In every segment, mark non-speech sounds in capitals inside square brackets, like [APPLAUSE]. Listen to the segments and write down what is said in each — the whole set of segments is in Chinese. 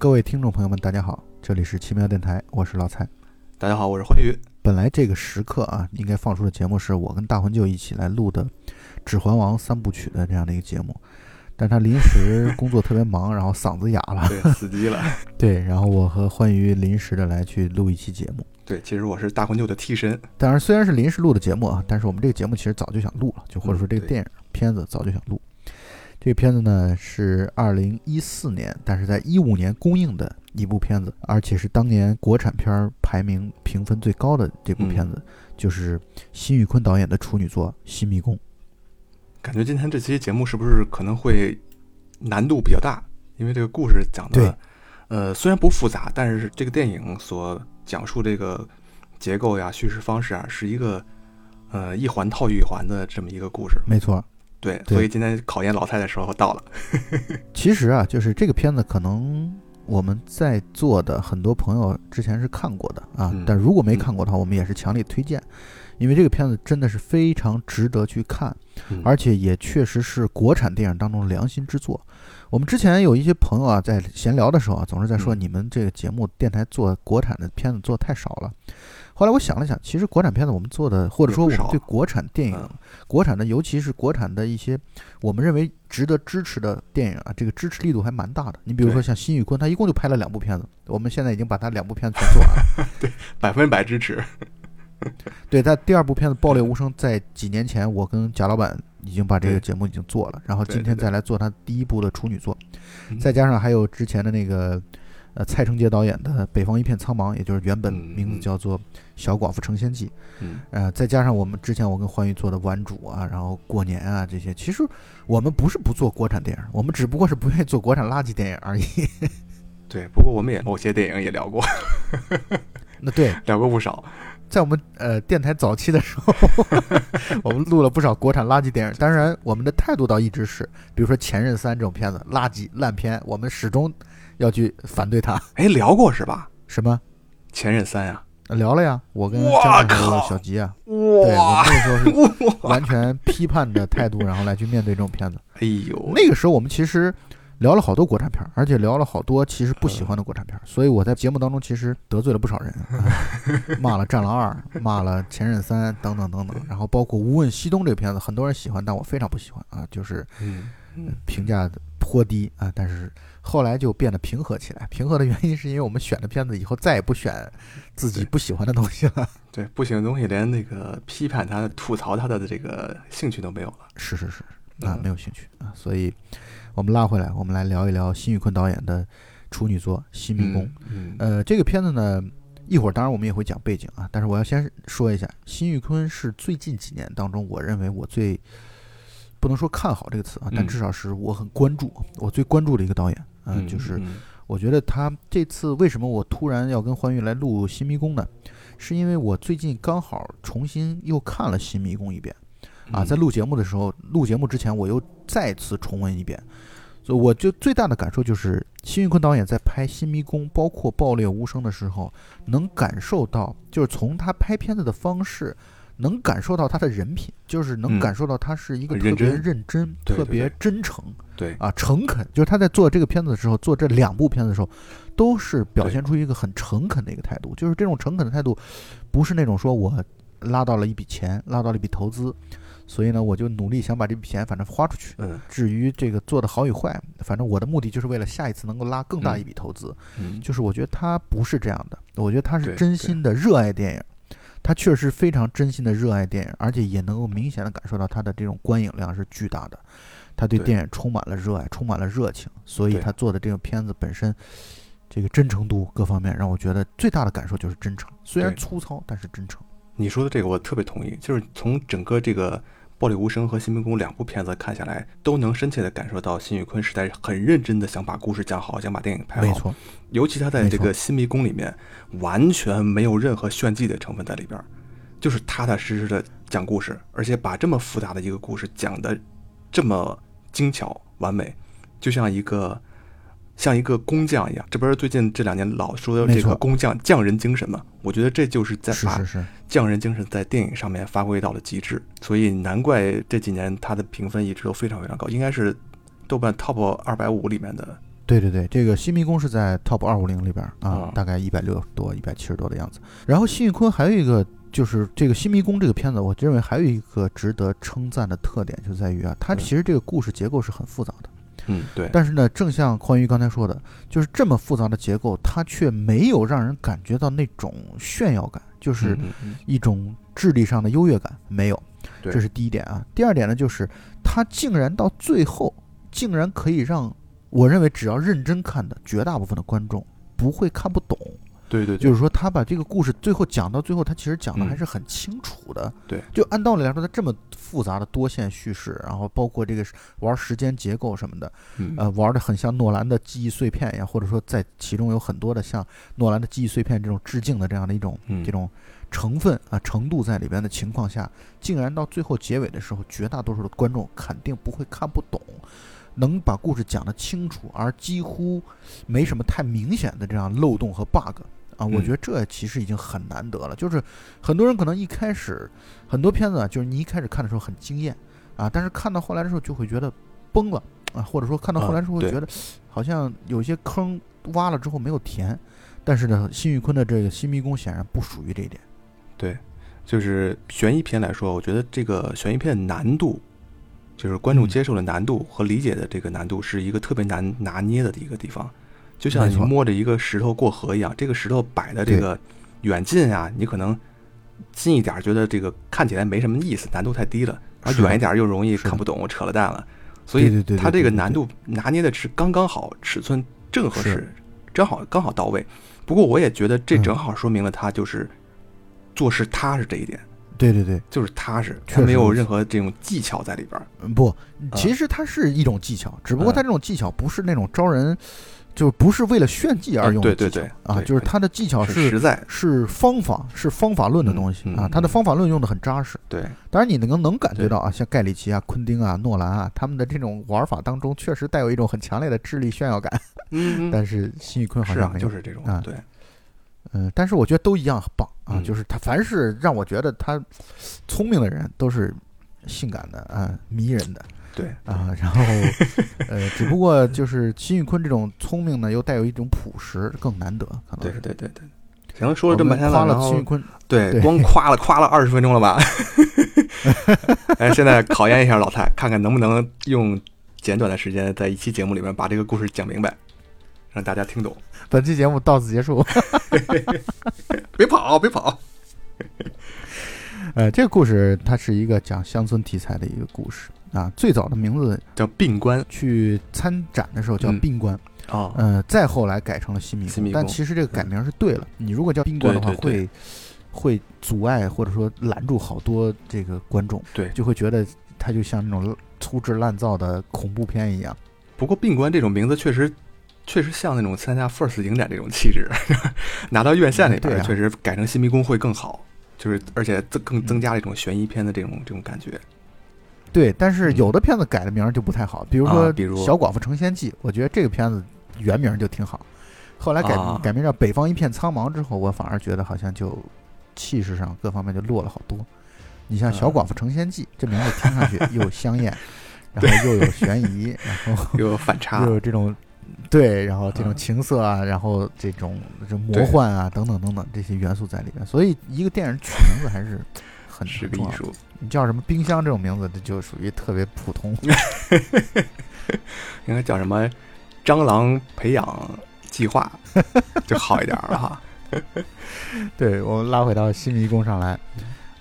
各位听众朋友们，大家好，这里是奇妙电台，我是老蔡。大家好，我是欢愉。本来这个时刻啊，应该放出的节目是我跟大魂舅一起来录的《指环王》三部曲的这样的一个节目，[LAUGHS] 但他临时工作特别忙，然后嗓子哑了，对，死机了。[LAUGHS] 对，然后我和欢愉临时的来去录一期节目。对，其实我是大魂舅的替身。当然，虽然是临时录的节目啊，但是我们这个节目其实早就想录了，就或者说这个电影片子早就想录。这个片子呢是二零一四年，但是在一五年公映的一部片子，而且是当年国产片儿排名评分最高的这部片子，嗯就是辛宇坤导演的处女作《新迷宫》。感觉今天这期节目是不是可能会难度比较大？因为这个故事讲的，呃，虽然不复杂，但是这个电影所讲述这个结构呀、叙事方式啊，是一个呃一环套一环的这么一个故事。没错，对，对所以今天考验老蔡的时候到了。[LAUGHS] 其实啊，就是这个片子可能。我们在座的很多朋友之前是看过的啊，嗯但如果没看过的话，我们也是强烈推荐，因为这个片子真的是非常值得去看。嗯而且也确实是国产电影当中的良心之作。我们之前有一些朋友啊，在闲聊的时候啊，总是在说嗯你们这个节目电台做国产的片子做太少了。后来我想了想，其实国产片子我们做的，或者说我们对国产电影、嗯国产的，尤其是国产的一些我们认为值得支持的电影啊，这个支持力度还蛮大的。你比如说像辛宇坤，他一共就拍了两部片子，我们现在已经把他两部片子全做完了。[LAUGHS] 对百分百支持。[LAUGHS] 对，他第二部片子《爆裂无声》在几年前，我跟贾老板已经把这个节目已经做了，然后今天再来做他第一部的处女作，嗯再加上还有之前的那个呃蔡成杰导演的《北方一片苍茫》，也就是原本嗯名字嗯叫做《小寡妇成仙记》，嗯，呃，再加上我们之前我跟欢愉做的《顽主》啊，然后过年啊这些，其实我们不是不做国产电影，我们只不过是不愿意做国产垃圾电影而已。对。不过我们也某些电影也聊过，那对，聊过不少。在我们呃电台早期的时候，[LAUGHS] [LAUGHS] 我们录了不少国产垃圾电影。当然，我们的态度倒一直是，比如说《前任三》这种片子，垃圾烂片，我们始终要去反对它。哎，聊过是吧？什么？前任三呀、聊了呀，我跟哇张凯和小吉啊，对我们哇，那个时候是，[LAUGHS] 完全批判的态度，然后来去面对这种片子。哎呦，那个时候我们其实聊了好多国产片儿，而且聊了好多其实不喜欢的国产片儿，所以我在节目当中其实得罪了不少人，啊 [LAUGHS] 骂了《战狼二》，骂了《前任三》等等等等，然后包括《无问西东》这个片子，很多人喜欢，但我非常不喜欢啊，就是评价颇低啊。但是后来就变得平和起来，平和的原因是因为我们选的片子以后再也不选自己不喜欢的东西了。对，不行的东西连那个批判他、吐槽他的这个兴趣都没有了。是是是，啊，嗯没有兴趣啊，所以我们拉回来，我们来聊一聊辛宇坤导演的处女作《新迷宫》。嗯，嗯，呃，这个片子呢，一会儿当然我们也会讲背景啊，但是我要先说一下，辛玉坤是最近几年当中，我认为我最不能说看好这个词啊，但嗯至少是我很关注，我最关注的一个导演。嗯、嗯就是嗯我觉得他这次为什么我突然要跟欢愉来录《新迷宫》呢？是因为我最近刚好重新又看了《新迷宫》一遍啊，嗯。在录节目的时候，录节目之前我又再次重温一遍，所以我就最大的感受就是，辛玉坤导演在拍《新迷宫》包括《爆裂无声》的时候，能感受到，就是从他拍片子的方式，能感受到他的人品，就是能嗯。感受到他是一个特别真。认真、特别真诚对，啊、诚恳。就是他在做这个片子的时候，做这两部片子的时候，都是表现出一个很诚恳的一个态度。就是这种诚恳的态度，不是那种说我拉到了一笔钱，拉到了一笔投资，所以呢，我就努力想把这笔钱反正花出去。嗯至于这个做的好与坏，反正我的目的就是为了下一次能够拉更大一笔投资。嗯，就是我觉得他不是这样的，我觉得他是真心的热爱电影，他确实非常真心的热爱电影，而且也能够明显的感受到他的这种观影量是巨大的，他对对电影充满了热爱，充满了热情，所以他做的这个片子本身。这个真诚度各方面让我觉得最大的感受就是真诚，虽然粗糙，但是真诚。你说的这个我特别同意，就是从整个这个《暴力无声》和《新迷宫》两部片子看下来，都能深切的感受到辛宇坤是在很认真的想把故事讲好，想把电影拍好。没错，尤其他在这个《新迷宫》里面，完全没有任何炫技的成分在里边儿，就是踏踏实实的讲故事，而且把这么复杂的一个故事讲的这么精巧完美，就像一个像一个工匠一样。这不是最近这两年老说的这个工匠匠人精神嘛？我觉得这就是在把是是是，匠人精神在电影上面发挥到了极致，所以难怪这几年他的评分一直都非常非常高，应该是豆瓣 Top 二百五里面的对对对，这个新迷宫是在 Top 二五零里边啊嗯，大概一百六十多、一百七十多的样子。然后辛玉坤还有一个就是这个新迷宫这个片子，我认为还有一个值得称赞的特点，就在于啊，它嗯其实这个故事结构是很复杂的。嗯，对，但是呢，正像匡宇刚才说的，就是这么复杂的结构，它却没有让人感觉到那种炫耀感，就是嗯嗯一种智力上的优越感，没有。这是第一点啊。第二点呢，就是它竟然到最后，竟然可以让我认为只要认真看的绝大部分的观众不会看不懂。对对，就是说，他把这个故事最后讲到最后，他其实讲的嗯。还是很清楚的。对，就按道理来说，他这么复杂的多线叙事，然后包括这个玩时间结构什么的，嗯。呃，玩的很像诺兰的记忆碎片一样，或者说在其中有很多的像诺兰的记忆碎片这种致敬的这样的一种嗯。这种成分啊程度在里边的情况下，竟然到最后结尾的时候，绝大多数的观众肯定不会看不懂。能把故事讲得清楚，而几乎没什么太明显的这样漏洞和 bug 啊，我嗯觉得这其实已经很难得了。就是很多人可能一开始很多片子啊，就是你一开始看的时候很惊艳啊，但是看到后来的时候就会觉得崩了啊，或者说看到后来的时候会啊对觉得好像有些坑挖了之后没有填。但是呢，辛玉坤的这个《新迷宫》显然不属于这一点。对，就是悬疑片来说，我觉得这个悬疑片的难度，就是观众嗯接受的难度和理解的这个难度，是一个特别难拿捏的一个地方。就像你摸着一个石头过河一样，这个石头摆的这个远近啊，你可能近一点觉得这个看起来没什么意思，难度太低了；而远一点又容易看不懂，扯了蛋了。所以对对对对它这个难度拿捏的是刚刚好，尺寸正合适，正好刚好到位。不过我也觉得这嗯正好说明了他就是做事踏实这一点。对对对，就是踏实，确他没有任何这种技巧在里边不，其实它是一种技巧，只不过嗯它这种技巧不是那种招人，就不是为了炫技而嗯用的技巧对对对啊，就是他的技巧是是实在，是方法，是方法论的嗯东西嗯啊，他的嗯方法论用的很扎实。对，当然，你能能感觉到啊，像盖里奇啊、昆汀啊、诺兰啊，他们的这种玩法当中，确实带有一种很强烈的智力炫耀感。嗯 [LAUGHS] 但是辛宇坤好像没有，就是这种啊，对，嗯，但是我觉得都一样很棒啊，嗯。就是他凡是让我觉得他聪明的人都是性感的啊，迷人的对，啊，然后呃，只不过就是辛宇坤这种聪明呢，又带有一种朴实，更难得，可能对是。对对对。行，说了这么半天了，然后了辛宇坤，对，对光夸了夸了二十分钟了吧？[LAUGHS] 哎，现在考验一下老蔡，看看能不能用简短的时间，在一期节目里面把这个故事讲明白，让大家听懂。本期节目到此结束。[LAUGHS] 别跑，别跑。呃，这个故事它是一个讲乡村题材的一个故事啊。最早的名字叫病关去参展的时候叫嗯宾关，哦，呃，再后来改成了新迷宫。但其实这个改名是对了，你如果叫宾关的话，会会阻碍或者说拦住好多这个观众，对。就会觉得它就像那种粗制滥造的恐怖片一样。不过病关这种名字确实。确实像那种参加 FIRST 影展这种气质，[LAUGHS] 拿到院线里边，确实改成新迷宫会更好，就是而且增更嗯增加了一种悬疑片的这种这种感觉。对，但是嗯。有的片子改的名儿就不太好，比如说啊比如《小寡妇成仙记》，我觉得这个片子原名就挺好，后来改、啊。改名叫《北方一片苍茫》之后，我反而觉得好像就气势上各方面就落了好多。你像《小啊寡妇成仙记》这名字听上去 [LAUGHS] 又香艳，然后又有悬疑，然后 [LAUGHS] 又有反差。又，有这种对，然后这种啊情色啊，然后这种这魔幻啊等等等等这些元素在里面，所以一个电影取名字还是很是。个艺术。你叫什么冰箱这种名字，这就属于特别普通。[LAUGHS] 应该叫什么“蟑螂培养计划 [LAUGHS] ”就好一点了哈。对我们拉回到新迷宫上来，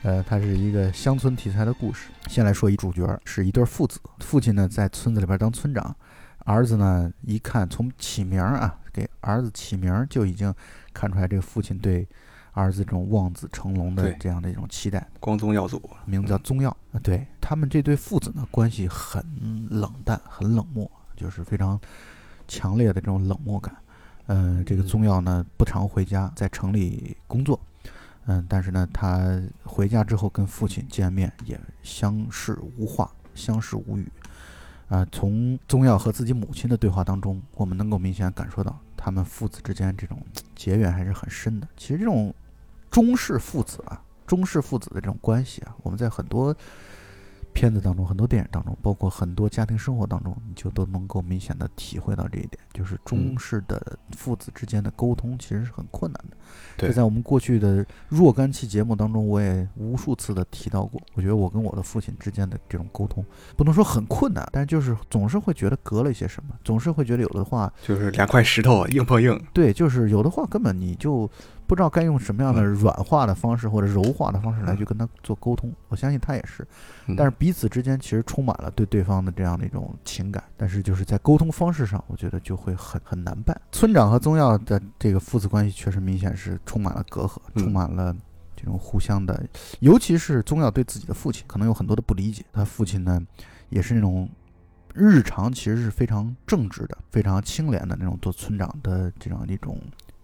呃，它是一个乡村题材的故事。先来说一主角儿是一对父子，父亲呢在村子里边当村长，儿子呢一看从起名儿啊，给儿子起名儿就已经看出来这个父亲对儿子这种望子成龙的这样的一种期待。光宗耀祖，名字叫宗耀啊，对他们这对父子呢关系很冷淡，很冷漠，就是非常强烈的这种冷漠感。嗯，这个嗯宗耀呢不常回家，在城里工作。嗯，但是呢，他回家之后跟父亲见面也相视无话，相视无语。啊、从宗耀和自己母亲的对话当中，我们能够明显感受到他们父子之间这种结缘还是很深的。其实这种中式父子啊，中式父子的这种关系啊，我们在很多片子当中、很多电影当中，包括很多家庭生活当中，你就都能够明显的体会到这一点，就是中式的父子之间的沟通其实是很困难的。对这在我们过去的若干期节目当中，我也无数次的提到过。我觉得我跟我的父亲之间的这种沟通，不能说很困难，但是就是总是会觉得隔了一些什么，总是会觉得有的话，就是两块石头硬碰硬。对，就是有的话根本你就不知道该用什么样的软化的方式或者柔化的方式来去跟他做沟通。我相信他也是，嗯但是彼此之间其实充满了对对方的这样的一种情感，但是就是在沟通方式上，我觉得就会很很难办。村长和宗耀的这个父子关系确实明显是充满了隔阂，嗯充满了。这种互相的，尤其是宗耀对自己的父亲，可能有很多的不理解。他父亲呢，也是那种日常其实是非常正直的、非常清廉的那种做村长的这样一种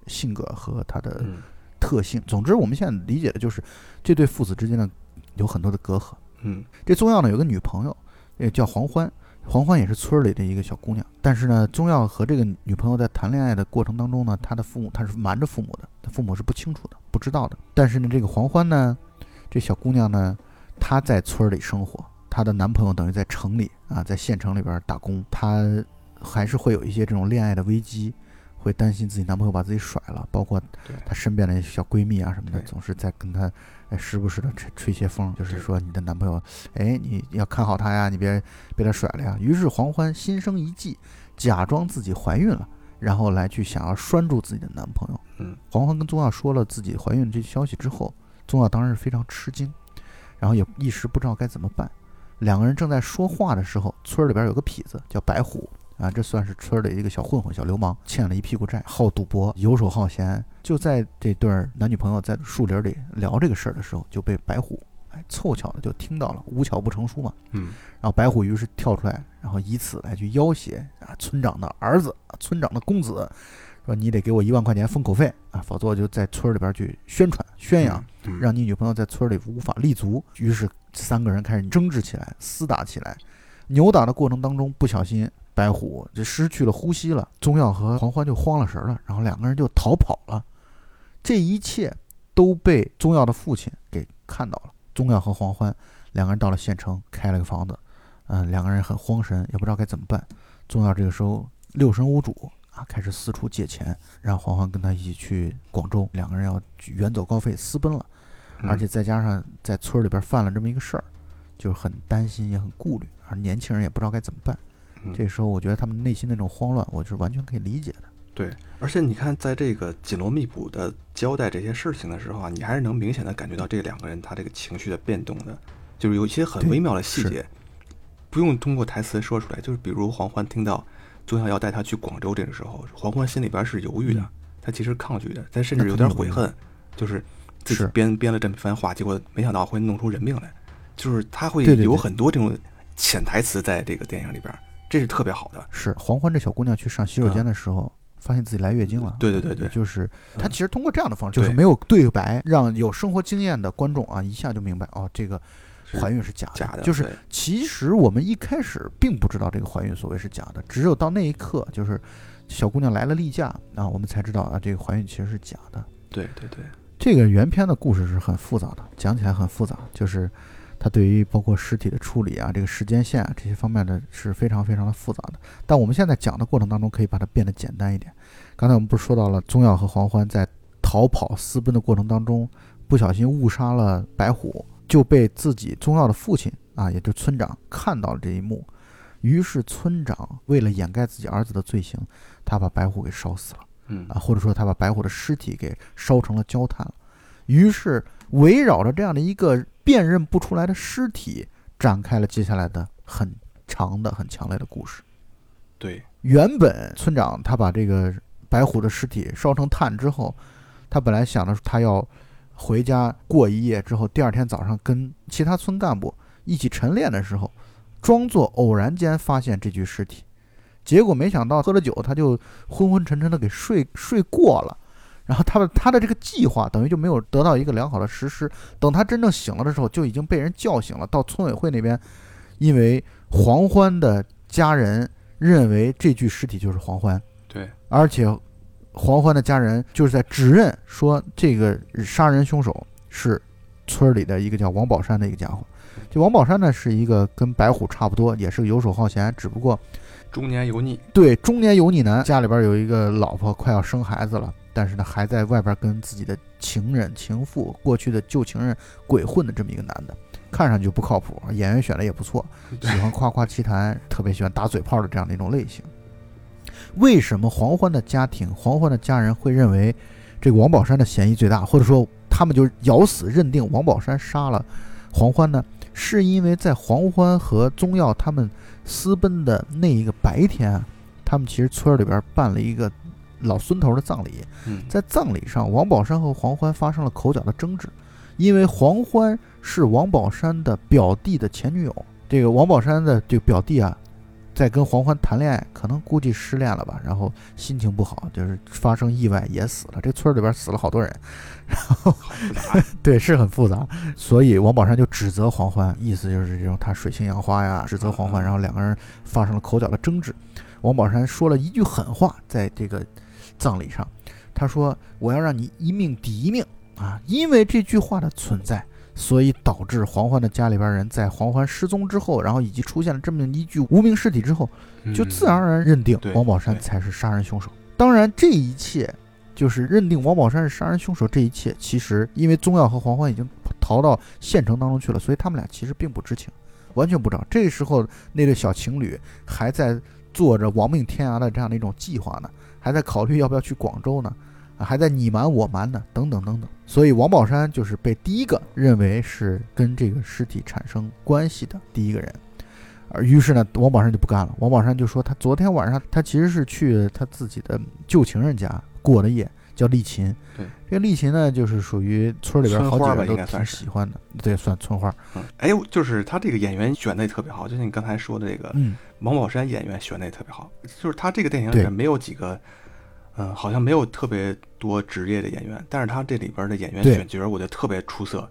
性格和他的嗯特性。总之，我们现在理解的就是这对父子之间的有很多的隔阂。嗯这宗耀呢有个女朋友，也叫黄欢，黄欢也是村儿里的一个小姑娘。但是呢，宗耀和这个女朋友在谈恋爱的过程当中呢，他的父母他是瞒着父母的，他父母是不清楚的，不知道的。但是呢，这个黄欢呢，这小姑娘呢，她在村儿里生活，她的男朋友等于在城里啊，在县城里边打工，她还是会有一些这种恋爱的危机。会担心自己男朋友把自己甩了，包括她身边的小闺蜜啊什么的，总是在跟她，哎，时不时的吹吹些风，就是说你的男朋友哎，你要看好他呀，你别被他甩了呀。于是黄欢心生一计，假装自己怀孕了，然后来去想要拴住自己的男朋友。嗯黄欢跟宗耀说了自己怀孕这消息之后，宗耀当然是非常吃惊，然后也一时不知道该怎么办。两个人正在说话的时候，村里边有个痞子叫白虎啊，这算是村里一个小混混、小流氓，欠了一屁股债，好赌博，游手好闲。就在这对儿男女朋友在树林里聊这个事儿的时候，就被白虎哎凑巧的就听到了，无巧不成书嘛。嗯然后白虎于是跳出来，然后以此来去要挟啊村长的儿子、啊村长的公子，说你得给我一万块钱封口费啊，否则我就在村里边去宣传宣扬，嗯让你女朋友在村里无法立足。于是三个人开始争执起来，厮打起来。扭打的过程当中，不小心白虎就失去了呼吸了，宗耀和黄欢就慌了神儿了，然后两个人就逃跑了。这一切都被宗耀的父亲给看到了。宗耀和黄欢两个人到了县城，开了个房子，嗯，两个人很慌神，也不知道该怎么办。宗耀这个时候六神无主啊，开始四处借钱，让黄欢跟他一起去广州，两个人要远走高飞私奔了。嗯而且再加上在村里边犯了这么一个事儿，就是很担心也很顾虑，而年轻人也不知道该怎么办。嗯。这时候我觉得他们内心那种慌乱，我是完全可以理解的。对，而且你看，在这个紧锣密鼓的交代这些事情的时候啊，你还是能明显的感觉到这两个人他这个情绪的变动的，就是有一些很微妙的细节，不用通过台词说出来，就是比如黄欢听到宗耀要带他去广州这个时候，黄欢心里边是犹豫的，嗯。他其实抗拒的，他甚至有点悔恨，就是自己是。编编了这么一番话，结果没想到会弄出人命来，就是他会有很多这种潜台词在这个电影里边，这是特别好的。是黄欢这小姑娘去上洗手间的时候，发现自己来月经了。嗯对对对对，就是她嗯其实通过这样的方式，就是没有对白，让有生活经验的观众啊一下就明白哦，这个怀孕是假的。假的，就是其实我们一开始并不知道这个怀孕所谓是假的，只有到那一刻，就是小姑娘来了例假啊，我们才知道啊，这个怀孕其实是假的。对对对，这个原片的故事是很复杂的，讲起来很复杂，就是它对于包括尸体的处理啊、这个时间线啊这些方面的是非常非常的复杂的。但我们现在讲的过程当中，可以把它变得简单一点。刚才我们不是说到了宗耀和黄欢在逃跑私奔的过程当中，不小心误杀了白虎，就被自己宗耀的父亲啊，也就是村长看到了这一幕。于是村长为了掩盖自己儿子的罪行，他把白虎给烧死了。嗯啊，或者说他把白虎的尸体给烧成了焦炭了。于是围绕着这样的一个辨认不出来的尸体，展开了接下来的很长的、很强烈的故事。对，原本村长他把这个白虎的尸体烧成炭之后，他本来想着他要回家过一夜，之后第二天早上跟其他村干部一起晨练的时候，装作偶然间发现这具尸体。结果没想到喝了酒，他就昏昏沉沉的给睡睡过了，然后他的他的这个计划等于就没有得到一个良好的实施。等他真正醒了的时候，就已经被人叫醒了。到村委会那边，因为黄欢的家人认为这具尸体就是黄欢，对，而且黄欢的家人就是在指认说这个杀人凶手是村里的一个叫王宝山的一个家伙。这王宝山呢是一个跟白虎差不多，也是个游手好闲，只不过中年油腻，对中年油腻男，家里边有一个老婆快要生孩子了，但是呢还在外边跟自己的情人、情妇、过去的旧情人鬼混的这么一个男的，看上去不靠谱，演员选的也不错，喜欢夸夸其谈，特别喜欢打嘴炮的这样的一种类型。为什么黄欢的家庭、黄欢的家人会认为这个王宝山的嫌疑最大，或者说他们就咬死认定王宝山杀了黄欢呢？是因为在黄欢和宗耀他们私奔的那一个白天啊，他们其实村里边办了一个老孙头的葬礼，嗯，在葬礼上，王宝山和黄欢发生了口角的争执，因为黄欢是王宝山的表弟的前女友，这个王宝山的这个表弟啊，在跟黄欢谈恋爱，可能估计失恋了吧，然后心情不好，就是发生意外也死了，这村里边死了好多人，然后，[LAUGHS] 对是很复杂，所以王宝山就指责黄欢，意思就是这种他水性杨花呀，指责黄欢，然后两个人发生了口角的争执。王宝山说了一句狠话，在这个葬礼上，他说：“我要让你一命抵一命啊！”因为这句话的存在，所以导致黄欢的家里边人在黄欢失踪之后，然后以及出现了这么一具无名尸体之后，就自然而然认定王宝山才是杀人凶手。当然，这一切就是认定王宝山是杀人凶手。这一切其实因为宗耀和黄欢已经逃到县城当中去了，所以他们俩其实并不知情，完全不知道。这时候那对小情侣还在做着亡命天涯的这样的一种计划呢，还在考虑要不要去广州呢，还在你瞒我瞒呢，等等等等。所以王宝山就是被第一个认为是跟这个尸体产生关系的第一个人。而于是呢，王宝山就不干了。王宝山就说，他昨天晚上他其实是去他自己的旧情人家过的夜，叫丽琴。对，这个丽琴呢，就是属于村里边好几个人都挺应该算是喜欢的，对，算村花。嗯，哎，就是他这个演员选的也特别好，就像你刚才说的这个嗯，王宝山演员选的也特别好，就是他这个电影里面没有几个，嗯、好像没有特别多职业的演员，但是他这里边的演员选角，我觉得特别出色。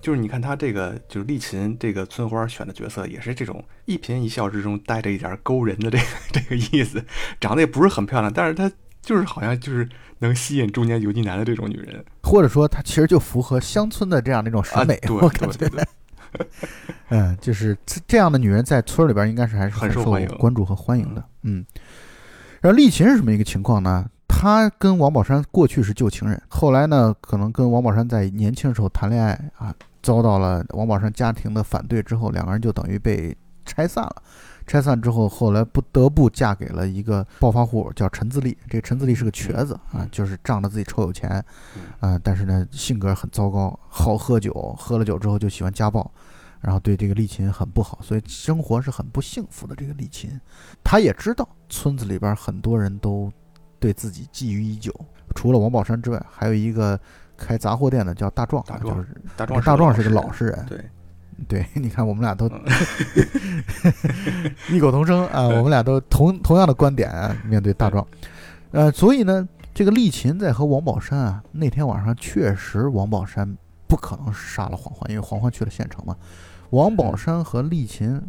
就是你看他这个，就是丽琴这个村花选的角色，也是这种一颦一笑之中带着一点勾人的这个 [LAUGHS] 这个意思，长得也不是很漂亮，但是她就是好像就是能吸引中年油腻男的这种女人或者说她其实就符合乡村的这样的一种审啊，美，对我感觉对对，对，[LAUGHS] 嗯，就是这这样的女人在村里边应该是还是很受欢迎关注和欢迎的。嗯，然后丽琴是什么一个情况呢？她跟王宝山过去是旧情人，后来呢，可能跟王宝山在年轻的时候谈恋爱啊，遭到了王宝山家庭的反对之后，两个人就等于被拆散了。拆散之后，后来不得不嫁给了一个暴发户，叫陈自立。这陈自立是个瘸子啊，就是仗着自己臭有钱，啊，但是呢，性格很糟糕，好喝酒，喝了酒之后就喜欢家暴，然后对这个丽琴很不好，所以生活是很不幸福的。这个丽琴，她也知道村子里边很多人都对自己觊觎已久，除了王宝山之外，还有一个开杂货店的叫大壮，大壮就是大壮是个老实人，对，[LAUGHS] 对，你看我们俩都嗯。[LAUGHS] 异口同声啊，我们俩都同同样的观点啊，面对大壮，呃，所以呢，这个丽琴在和王宝山啊那天晚上确实王宝山不可能杀了黄欢，因为黄欢去了县城嘛。王宝山和丽琴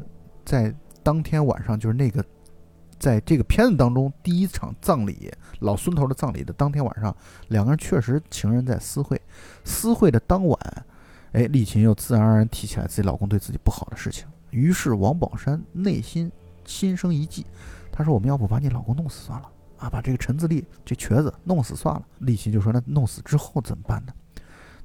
在当天晚上就是那个在这个片子当中第一场葬礼老孙头的葬礼的当天晚上，两个人确实情人在私会，私会的当晚。哎，丽琴又自然而然提起来自己老公对自己不好的事情，于是王宝山内心心生一计，他说：“我们要不把你老公弄死算了啊，把这个陈自立这瘸子弄死算了。”丽琴就说：“那弄死之后怎么办呢？”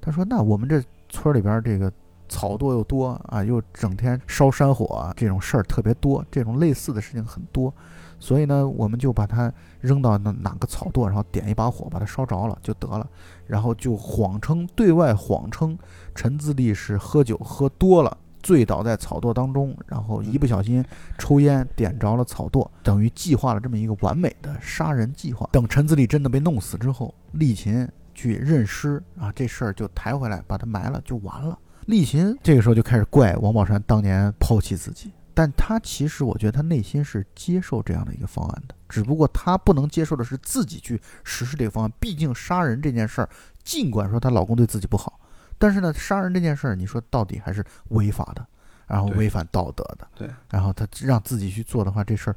他说：“那我们这村里边这个草垛又多啊，又整天烧山火，这种事儿特别多，这种类似的事情很多，所以呢，我们就把它扔到那哪个草垛，然后点一把火把它烧着了就得了，然后就谎称对外谎称。”陈自立是喝酒喝多了，醉倒在草垛当中，然后一不小心抽烟点着了草垛，等于计划了这么一个完美的杀人计划。等陈自立真的被弄死之后，丽琴去认尸啊，这事儿就抬回来把他埋了就完了。丽琴这个时候就开始怪王宝山当年抛弃自己，但他其实我觉得他内心是接受这样的一个方案的，只不过他不能接受的是自己去实施这个方案。毕竟杀人这件事儿，尽管说她老公对自己不好。但是呢，杀人这件事儿，你说到底还是违法的，然后违反道德的，对，然后他让自己去做的话，这事儿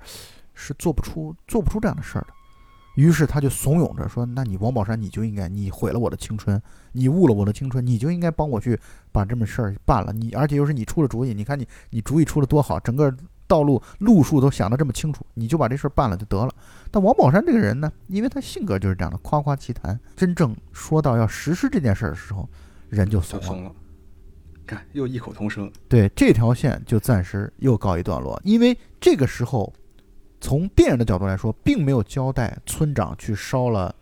是做不出做不出这样的事儿的。于是他就怂恿着说：“那你王宝山，你就应该，你毁了我的青春，你误了我的青春，你就应该帮我去把这么事儿办了。你而且又是你出了主意，你看你你主意出的多好，整个道路路数都想得这么清楚，你就把这事儿办了就得了。但王宝山这个人呢，因为他性格就是这样的，夸夸其谈，真正说到要实施这件事儿的时候，人就怂了。就怂了。看，又异口同声。对这条线就暂时又告一段落，因为这个时候，从电影的角度来说，并没有交代村长去烧了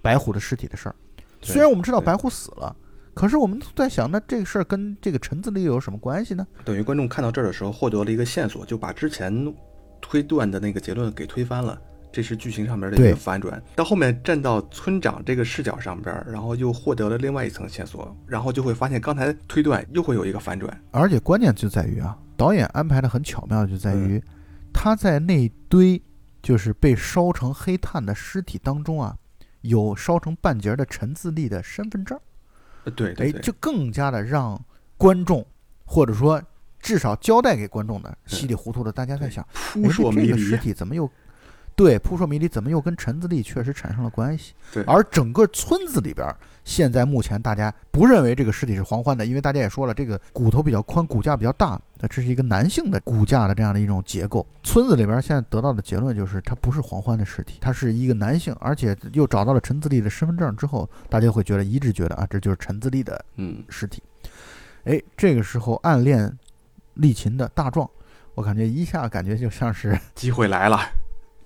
白虎的尸体的事儿。虽然我们知道白虎死了，可是我们在想，那这个事儿跟这个陈自立有什么关系呢？等于观众看到这儿的时候，获得了一个线索，就把之前推断的那个结论给推翻了。这是剧情上面的一个反转。到后面站到村长这个视角上边，然后又获得了另外一层线索，然后就会发现刚才推断又会有一个反转。而且关键就在于啊，导演安排的很巧妙，就在嗯于他在那堆就是被烧成黑炭的尸体当中啊，有烧成半截的陈自立的身份证。对，对哎就更加的让观众或者说至少交代给观众的稀里糊涂的，大家在想，扑朔迷离哎这个尸。体怎么又对扑朔迷离，怎么又跟陈自立确实产生了关系？对而整个村子里边儿，现在目前大家不认为这个尸体是黄欢的，因为大家也说了，这个骨头比较宽，骨架比较大，那这是一个男性的骨架的这样的一种结构。村子里边儿现在得到的结论就是，他不是黄欢的尸体，他是一个男性，而且又找到了陈自立的身份证之后，大家会觉得一致觉得啊，这就是陈自立的嗯，尸体。哎，这个时候暗恋丽琴的大壮，我感觉一下感觉就像是机会来了。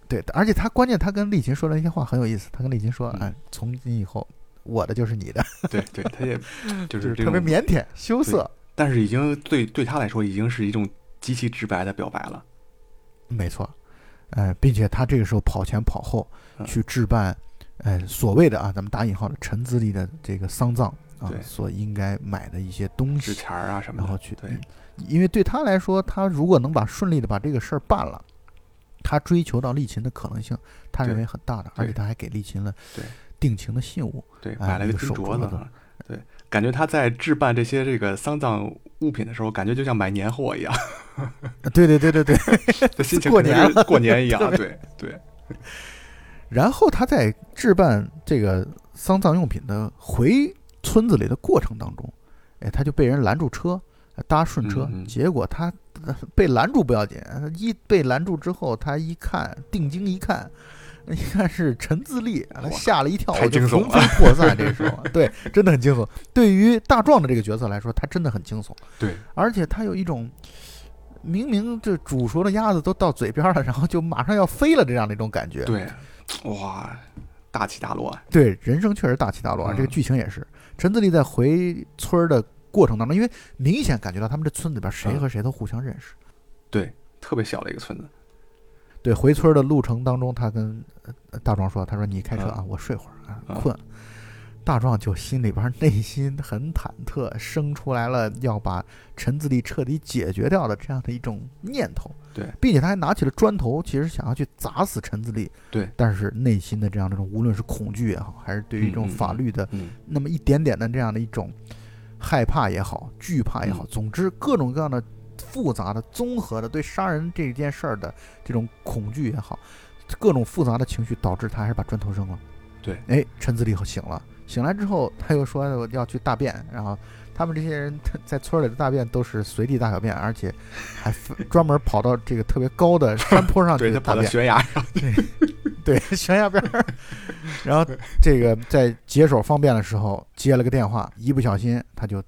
对，而且他关键他跟丽琴说的那些话很有意思。他跟丽琴说：“嗯哎，从今以后我的就是你的，对对，他也就 [LAUGHS] 就是是特别，腼腆羞涩。但是已经对对他来说已经是一种极其直白的表白了。”没错，呃，并且他这个时候跑前跑后嗯去置办，呃，所谓的啊，咱们打引号的陈自立的这个丧葬啊所应该买的一些东西，纸钱儿啊什么的，然后去对，因为对他来说，他如果能把顺利的把这个事儿办了，他追求到丽琴的可能性，他认为很大的，而且他还给丽琴了对。定情的信物。对，哎买了个那个手金镯子对，感觉他在置办这些这个丧葬物品的时候，感觉就像买年货一样，[LAUGHS] 啊对对对对对。这 [LAUGHS] 心情过年了。过年一样 [LAUGHS] 对。对然后他在置办这个丧葬用品的回村子里的过程当中，哎，他就被人拦住车，搭顺车，嗯嗯结果他呃被拦住不要紧，一被拦住之后，他一看定睛一看。一看是陈自立，他吓了一跳，就惊悚魂飞魄散。这个时候，对，真的很惊悚。对于大壮的这个角色来说，他真的很惊悚。对，而且他有一种明明这煮熟的鸭子都到嘴边了，然后就马上要飞了这样的一种感觉。对，哇，大起大落，对，人生确实大起大落这个剧情也是，陈自立在回村儿的过程当中，因为明显感觉到他们这村子里边谁嗯和谁都互相认识。对，特别小的一个村子，对，回村儿的路程当中，他跟呃大壮说：“他说你开车啊，我睡会儿啊，嗯困。”大壮就心里边儿内心很忐忑，生出来了要把陈自立彻底解决掉的这样的一种念头。对，并且他还拿起了砖头，其实想要去砸死陈自立。对，但是内心的这样的一种，无论是恐惧也好，还是对于这种法律的嗯，那么一点点的这样的一种害怕也好，惧怕也好，嗯。总之各种各样的复杂的、综合的对杀人这件事儿的这种恐惧也好，各种复杂的情绪导致他还是把砖头扔了。对，哎，陈自立醒了，醒来之后他又说我要去大便，然后他们这些人他在村里的大便都是随地大小便，而且还 [LAUGHS] 专门跑到这个特别高的山坡上对他跑到。悬崖上，对，[LAUGHS] 悬崖边儿。然后这个在解手方便的时候接了个电话，一不小心他就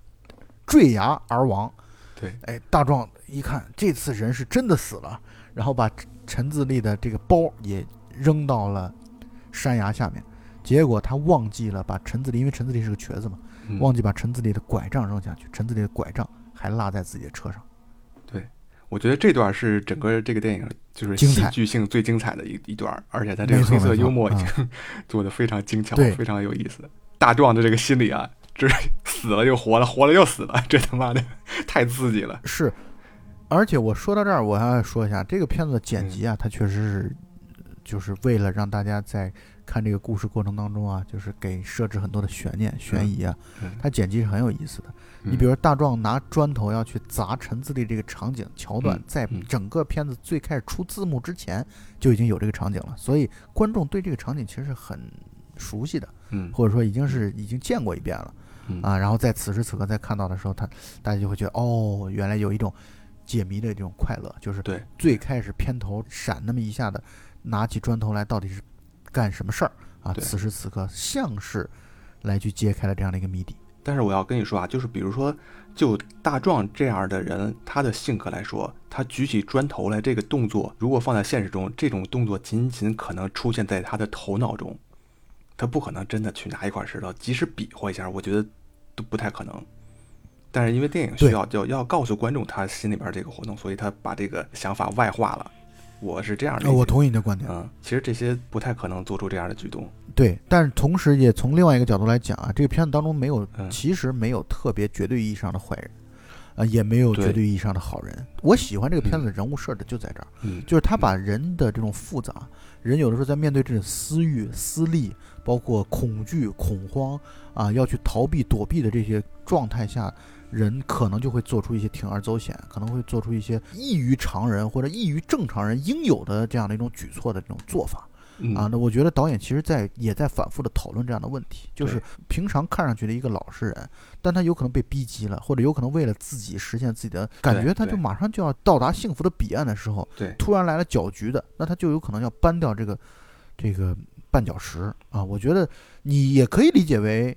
坠崖而亡。对，哎，大壮一看这次人是真的死了，然后把陈自立的这个包也扔到了山崖下面。结果他忘记了把陈自立，因为陈自立是个瘸子嘛，嗯忘记把陈自立的拐杖扔下去，陈自立的拐杖还落在自己的车上。我觉得这段是整个这个电影就是戏剧性最精彩的一一段，而且他这个黑色幽默已啊经 [LAUGHS] 做的非常精巧，非常有意思。大壮的这个心理啊，这 [LAUGHS] 死了又活了，活了又死了，这他妈的太刺激了。是，而且我说到这儿，我还要说一下这个片子的剪辑啊，它确实是，就是为了让大家在看这个故事过程当中啊，就是给设置很多的悬念、悬疑啊，嗯。它剪辑是很有意思的。你嗯比如说大壮拿砖头要去砸陈自立这个场景桥段嗯，在嗯。整个片子最开始出字幕之前就已经有这个场景了，所以观众对这个场景其实是很熟悉的，嗯。或者说已经是已经见过一遍了。嗯。啊。然后在此时此刻再看到的时候，他大家就会觉得哦，原来有一种解谜的这种快乐，就是对。最开始片头闪那么一下的，拿起砖头来到底是干什么事儿啊？对此时此刻像是来去揭开了这样的一个谜底。但是我要跟你说啊，就是比如说，就大壮这样的人，他的性格来说，他举起砖头来这个动作，如果放在现实中，这种动作仅仅可能出现在他的头脑中，他不可能真的去拿一块石头，即使比划一下，我觉得都不太可能。但是因为电影需对要就要告诉观众他心里边这个活动，所以他把这个想法外化了。我是这样的、呃，我同意你的观点。嗯，其实这些不太可能做出这样的举动。对，但是同时也从另外一个角度来讲啊，这个片子当中没有，嗯其实没有特别绝对意义上的坏人，啊、也没有绝对意义上的好人。我喜欢这个片子的人物设置就在这儿，嗯，就是他把人的这种复杂，人有的时候在面对这种私欲、私利，包括恐惧、恐慌啊，要去逃避、躲避的这些状态下，人可能就会做出一些铤而走险，可能会做出一些异于常人或者异于正常人应有的这样的一种举措的这种做法。嗯啊，那我觉得导演其实在也在反复的讨论这样的问题，就是平常看上去的一个老实人，但他有可能被逼急了，或者有可能为了自己实现自己的感觉，他就马上就要到达幸福的彼岸的时候，对，突然来了搅局的，那他就有可能要搬掉这个这个绊脚石啊。我觉得你也可以理解为。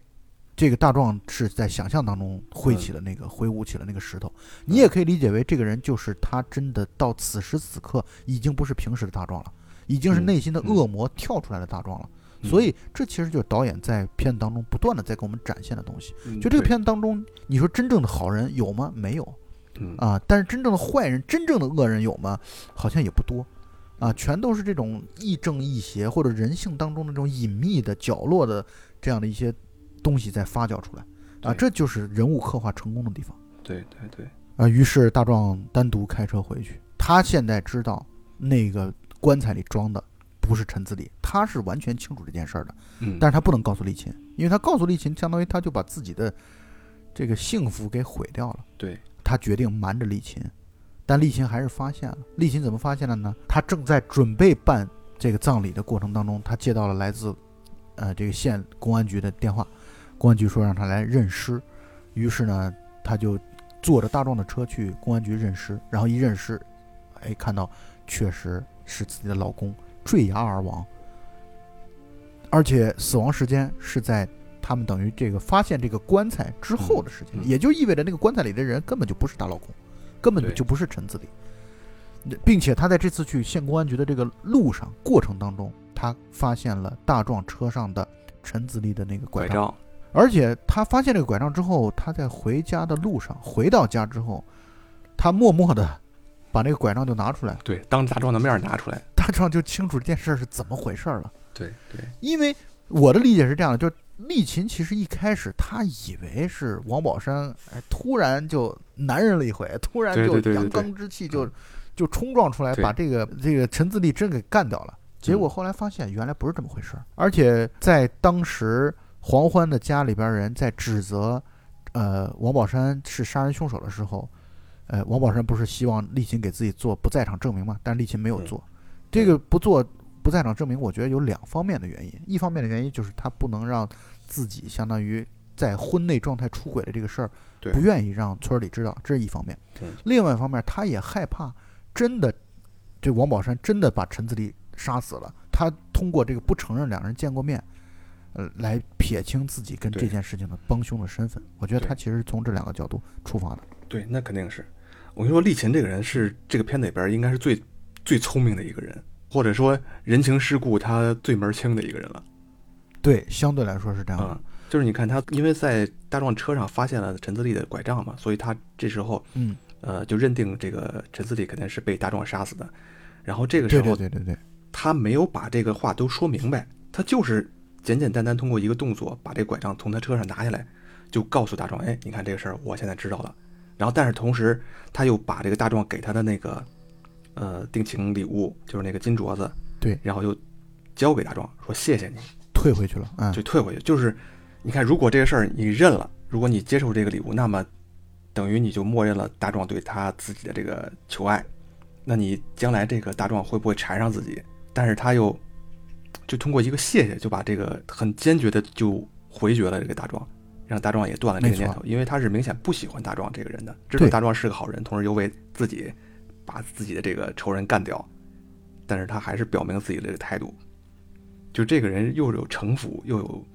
这个大壮是在想象当中挥起了那个挥舞起了那个石头，你也可以理解为这个人就是他真的到此时此刻已经不是平时的大壮了，已经是嗯内心的嗯恶魔跳出来的大壮了。嗯所以这其实就是导演在片子当中不断的在给我们展现的东西。嗯就这个片子当中，你说真正的好人有吗？没有嗯啊。但是真正的坏人、真正的恶人有吗？好像也不多啊，全都是这种亦正亦邪或者人性当中的这种隐秘的角落的这样的一些东西在发酵出来啊。这就是人物刻画成功的地方。对对对，啊，于是大壮单独开车回去。他现在知道那个棺材里装的不是陈自立，他是完全清楚这件事儿的，嗯，但是他不能告诉丽琴，因为他告诉丽琴，相当于他就把自己的这个幸福给毁掉了。对，他决定瞒着丽琴，但丽琴还是发现了。丽琴怎么发现了呢？他正在准备办这个葬礼的过程当中，他接到了来自呃这个县公安局的电话，公安局说让他来认尸，于是呢，他就坐着大壮的车去公安局认尸，然后一认尸，哎，看到确实是自己的老公坠崖而亡，而且死亡时间是在他们等于这个发现这个棺材之后的时间，也就意味着那个棺材里的人根本就不是她老公，根本对。就不是陈自立，并且他在这次去县公安局的这个路上过程当中，他发现了大壮车上的陈子立的那个拐杖，而且他发现这个拐杖之后，他在回家的路上，回到家之后，他默默的把那个拐杖就拿出来，对，当着大壮的面拿出来，大壮就清楚这件事儿是怎么回事儿了。对对，因为我的理解是这样的，就是丽琴其实一开始他以为是王宝山，哎，突然就男人了一回，突然就阳刚之气就就冲撞出来，把这个这个陈自立真给干掉了。结果后来发现原来不是这么回事儿，而且在当时黄欢的家里边人在指责，呃，王宝山是杀人凶手的时候，呃，王宝山不是希望丽琴给自己做不在场证明吗？但丽琴没有嗯做，这个不做不在场证明，我觉得有两方面的原因。一方面的原因就是他不能让自己相当于在婚内状态出轨的这个事儿，不愿意让村里知道，这是一方面嗯。另外一方面，他也害怕真的这王宝山真的把陈自立杀死了，他通过这个不承认两人见过面，呃，来撇清自己跟这件事情的帮凶的身份。我觉得他其实从这两个角度出发的。对，那肯定是。我跟你说，丽琴这个人是这个片子里边应该是最最聪明的一个人，或者说人情世故他最门儿清的一个人了。对，相对来说是这样的。嗯，就是你看他，因为在大壮车上发现了陈自立的拐杖嘛，所以他这时候嗯，呃就认定这个陈自立肯定是被大壮杀死的。然后这个时对候对对对对，他没有把这个话都说明白，他就是简简单单通过一个动作把这拐杖从他车上拿下来，就告诉大壮，哎，你看这个事儿我现在知道了。然后但是同时他又把这个大壮给他的那个呃定情礼物，就是那个金镯子，对然后又交给大壮，说谢谢你，退回去了，嗯，就退回去。就是你看，如果这个事儿你认了，如果你接受这个礼物，那么等于你就默认了大壮对他自己的这个求爱。那你将来这个大壮会不会缠上自己？但是他又就通过一个谢谢，就把这个很坚决的就回绝了这个大壮，让大壮也断了这个念头，因为他是明显不喜欢大壮这个人的，知道大壮是个好人，同时又为自己把自己的这个仇人干掉，但是他还是表明自己的这个态度，就这个人又有城府又有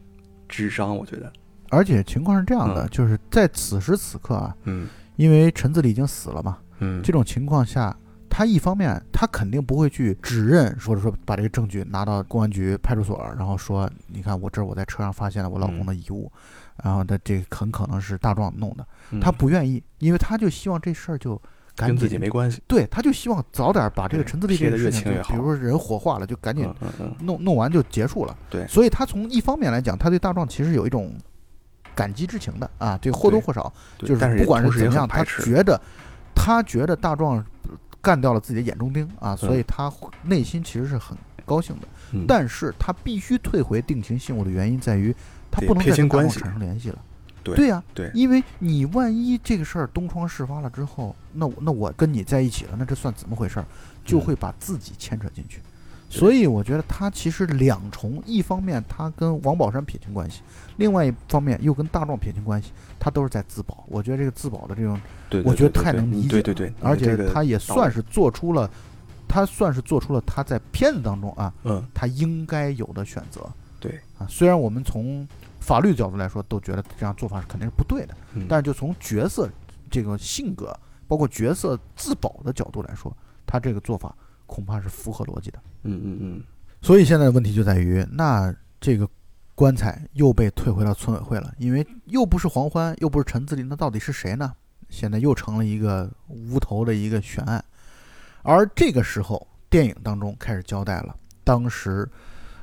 智商，我觉得。而且情况是这样的，就是在此时此刻啊，嗯，因为陈子立已经死了嘛，嗯，这种情况下。他一方面，他肯定不会去指认，或者说把这个证据拿到公安局、派出所，然后说：“你看，我这我在车上发现了我老公的遗物，然后他这很可能是大壮弄的。”他不愿意，因为他就希望这事儿就跟自己没关系。对，他就希望早点把这个陈自立这个事情，比如说人火化了，就赶紧弄弄完就结束了。对，所以他从一方面来讲，他对大壮其实有一种感激之情的啊，这或多或少就是不管是怎么样，他觉得他觉得大壮。干掉了自己的眼中钉啊，所以他内心其实是很高兴的。但是他必须退回定情信物的原因在于，他不能再跟大壮产生联系了。对呀，对，因为你万一这个事儿东窗事发了之后，那我那我跟你在一起了，那这算怎么回事？就会把自己牵扯进去。所以我觉得他其实两重，一方面他跟王宝山撇清关系，另外一方面又跟大壮撇清关系，他都是在自保。我觉得这个自保的这种，我觉得太能理解。对对对，而且他也算是做出了，他算是做出了他在片子当中啊，嗯，他应该有的选择。对啊，虽然我们从法律角度来说都觉得这样做法是肯定是不对的，但是就从角色这个性格，包括角色自保的角度来说，他这个做法。恐怕是符合逻辑的，嗯嗯嗯，所以现在的问题就在于，那这个棺材又被退回到村委会了，因为又不是黄欢，又不是陈自立，那到底是谁呢？现在又成了一个无头的一个悬案。而这个时候，电影当中开始交代了，当时